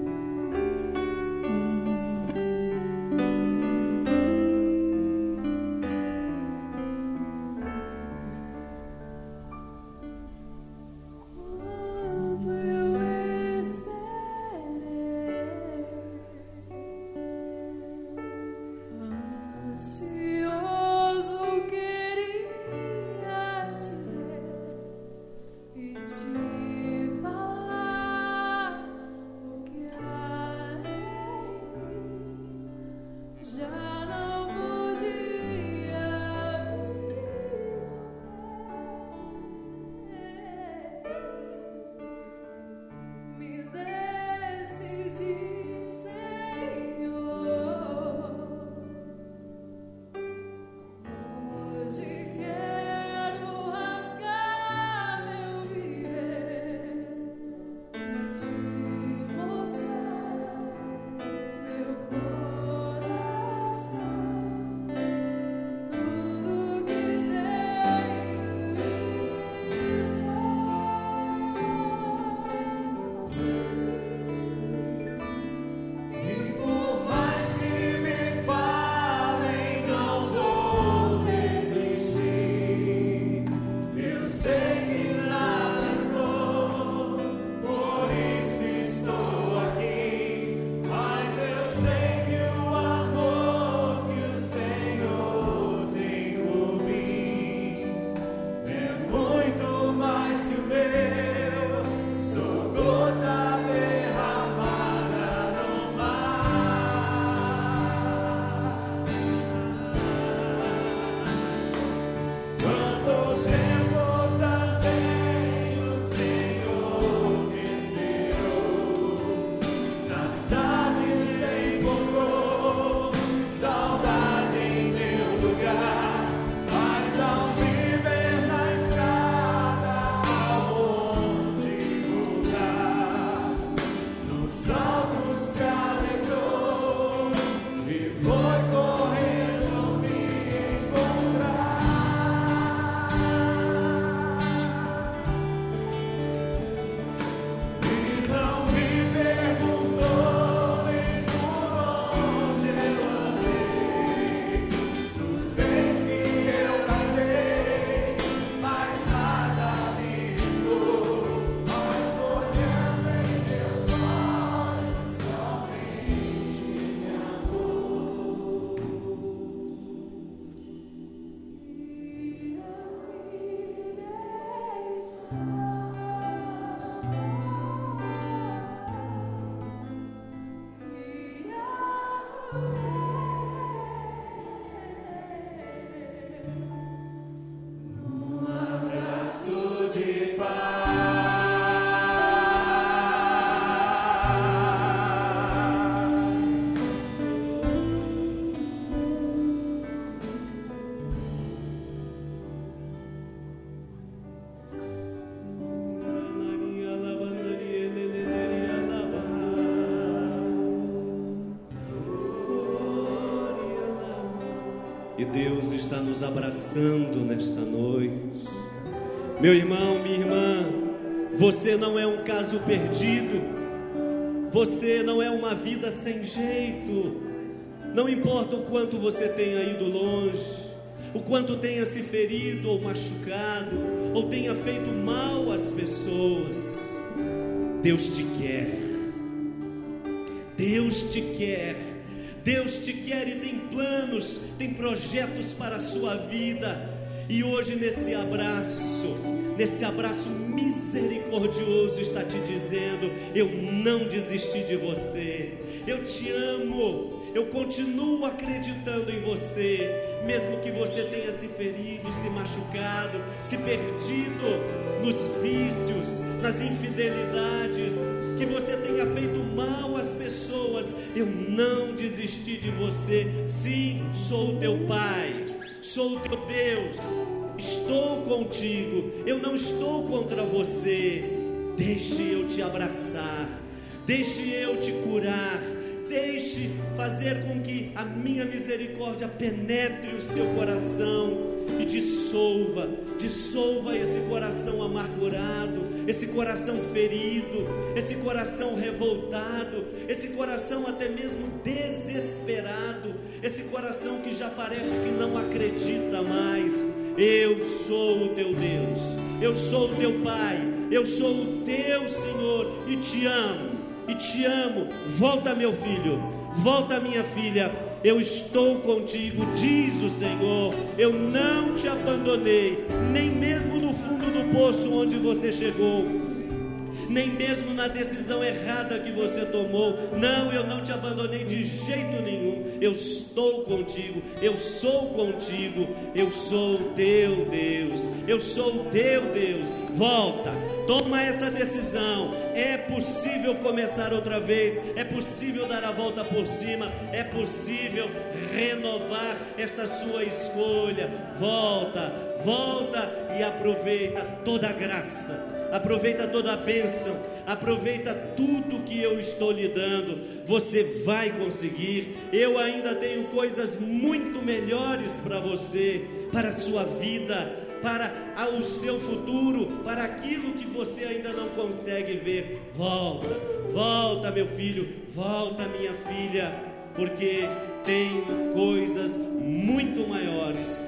Está nos abraçando nesta noite. Meu irmão, minha irmã, você não é um caso perdido. Você não é uma vida sem jeito. Não importa o quanto você tenha ido longe, o quanto tenha se ferido ou machucado, ou tenha feito mal às pessoas, Deus te quer. Deus te quer. Deus te quer e tem planos, tem projetos para a sua vida. E hoje, nesse abraço, nesse abraço misericordioso, está te dizendo: Eu não desisti de você, eu te amo, eu continuo acreditando em você, mesmo que você tenha se ferido, se machucado, se perdido nos vícios, nas infidelidades, que você tenha feito mal às pessoas, eu não desisti de você. Sim, sou o teu Pai, sou o teu Deus, estou contigo, eu não estou contra você. Deixe eu te abraçar, deixe eu te curar Deixe fazer com que a minha misericórdia penetre o seu coração e dissolva, dissolva esse coração amargurado, esse coração ferido, esse coração revoltado, esse coração até mesmo desesperado, esse coração que já parece que não acredita mais. Eu sou o teu Deus, eu sou o teu Pai, eu sou o teu Senhor e te amo e te amo. Volta, meu filho, volta, minha filha. Eu estou contigo, diz o Senhor. Eu não te abandonei, nem mesmo no fundo do poço onde você chegou nem mesmo na decisão errada que você tomou. Não, eu não te abandonei de jeito nenhum. Eu estou contigo, eu sou contigo, eu sou o teu Deus, eu sou o teu Deus. Volta, toma essa decisão. É possível começar outra vez, é possível dar a volta por cima, é possível renovar esta sua escolha. Volta, volta e aproveita toda a graça aproveita toda a bênção, aproveita tudo que eu estou lhe dando. Você vai conseguir. Eu ainda tenho coisas muito melhores para você, para a sua vida, para o seu futuro, para aquilo que você ainda não consegue ver. Volta, volta, meu filho, volta, minha filha, porque tenho coisas muito maiores,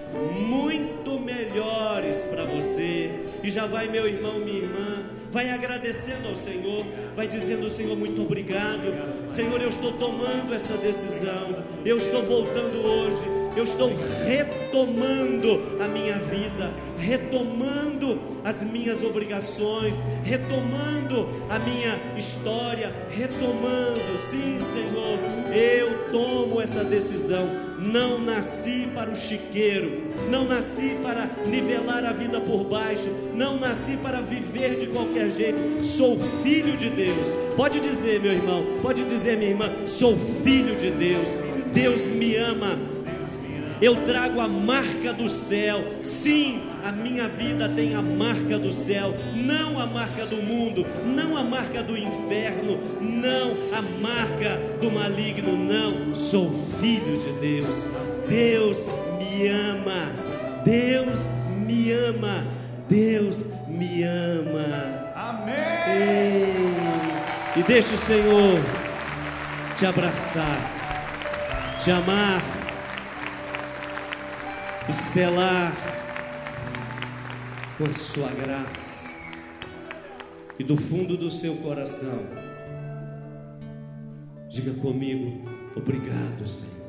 muito melhores para você. E já vai, meu irmão, minha irmã, vai agradecendo ao Senhor, vai dizendo: Senhor, muito obrigado. Senhor, eu estou tomando essa decisão, eu estou voltando hoje eu estou retomando a minha vida, retomando as minhas obrigações, retomando a minha história, retomando, sim, Senhor, eu tomo essa decisão. Não nasci para o chiqueiro, não nasci para nivelar a vida por baixo, não nasci para viver de qualquer jeito. Sou filho de Deus. Pode dizer, meu irmão, pode dizer, minha irmã, sou filho de Deus. Deus me ama, eu trago a marca do céu. Sim, a minha vida tem a marca do céu, não a marca do mundo, não a marca do inferno, não a marca do maligno, não. Sou filho de Deus. Deus me ama. Deus me ama. Deus me ama. Amém. E deixa o Senhor te abraçar, te amar e selar com a sua graça e do fundo do seu coração. Diga comigo, obrigado, Senhor.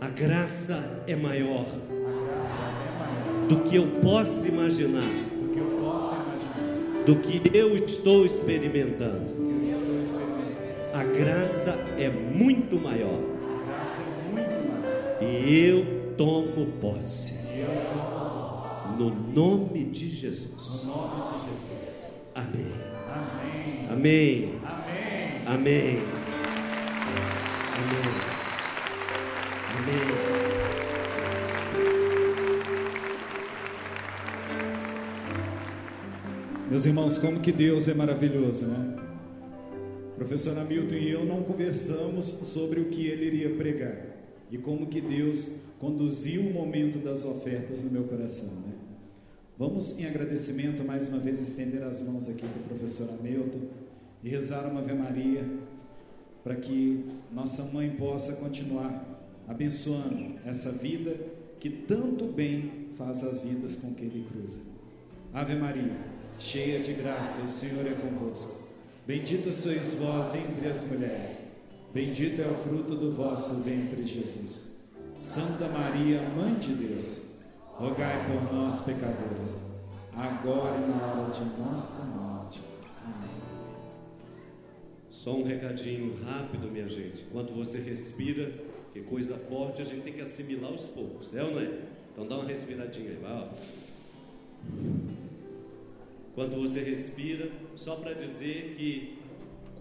A graça é maior do que eu possa imaginar, do que eu estou experimentando. A graça é muito maior. E eu tomo posse. No nome de Jesus. Amém. Amém. Amém. Amém. Amém. Meus irmãos, como que Deus é maravilhoso, né? Professor Hamilton e eu não conversamos sobre o que ele iria pregar. E como que Deus conduziu o momento das ofertas no meu coração, né? Vamos em agradecimento mais uma vez estender as mãos aqui para o professor Hamilton e rezar uma Ave Maria para que nossa mãe possa continuar abençoando essa vida que tanto bem faz as vidas com que ele cruza. Ave Maria, cheia de graça, o Senhor é convosco. Bendita sois vós entre as mulheres. Bendito é o fruto do vosso ventre, Jesus. Santa Maria, Mãe de Deus, rogai por nós, pecadores, agora e na hora de nossa morte. Amém. Só um recadinho rápido, minha gente. Enquanto você respira, que coisa forte a gente tem que assimilar aos poucos, é ou não é? Então dá uma respiradinha aí, vai, ó. Enquanto você respira, só para dizer que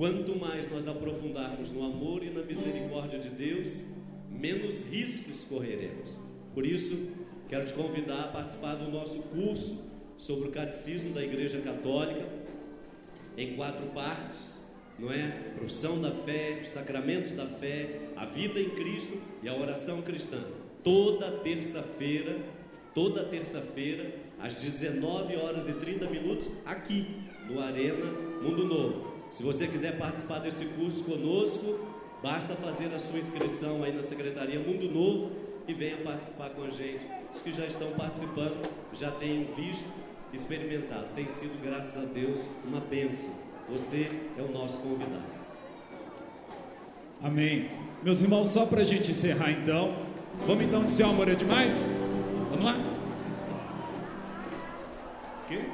quanto mais nós aprofundarmos no amor e na misericórdia de Deus, menos riscos correremos. Por isso, quero te convidar a participar do nosso curso sobre o catecismo da Igreja Católica, em quatro partes, não é? Profissão da fé, os sacramentos da fé, a vida em Cristo e a oração cristã. Toda terça-feira, toda terça-feira, às 19 horas e 30 minutos, aqui no Arena Mundo Novo. Se você quiser participar desse curso conosco, basta fazer a sua inscrição aí na Secretaria Mundo Novo e venha participar com a gente. Os que já estão participando já têm visto, experimentado. Tem sido, graças a Deus, uma bênção. Você é o nosso convidado. Amém. Meus irmãos, só para a gente encerrar então, vamos então dizer amor é demais? Vamos lá? Ok?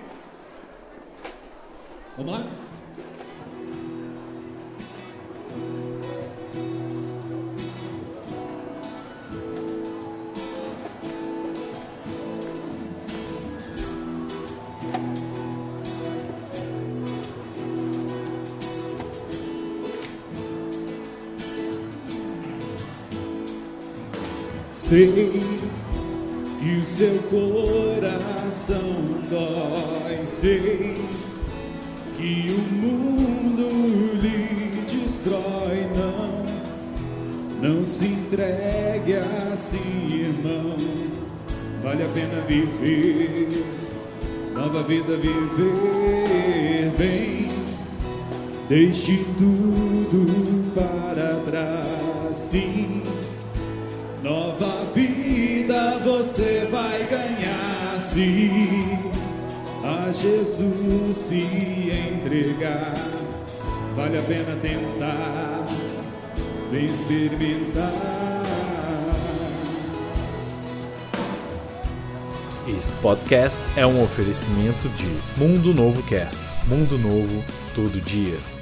Vamos lá? Sei que o seu coração dói, sei que o mundo lhe destrói. Não, não se entregue assim, irmão. Vale a pena viver, nova vida viver bem. Deixe tudo entregar. Vale a pena tentar, experimentar. Este podcast é um oferecimento de Mundo Novo Cast. Mundo Novo todo dia.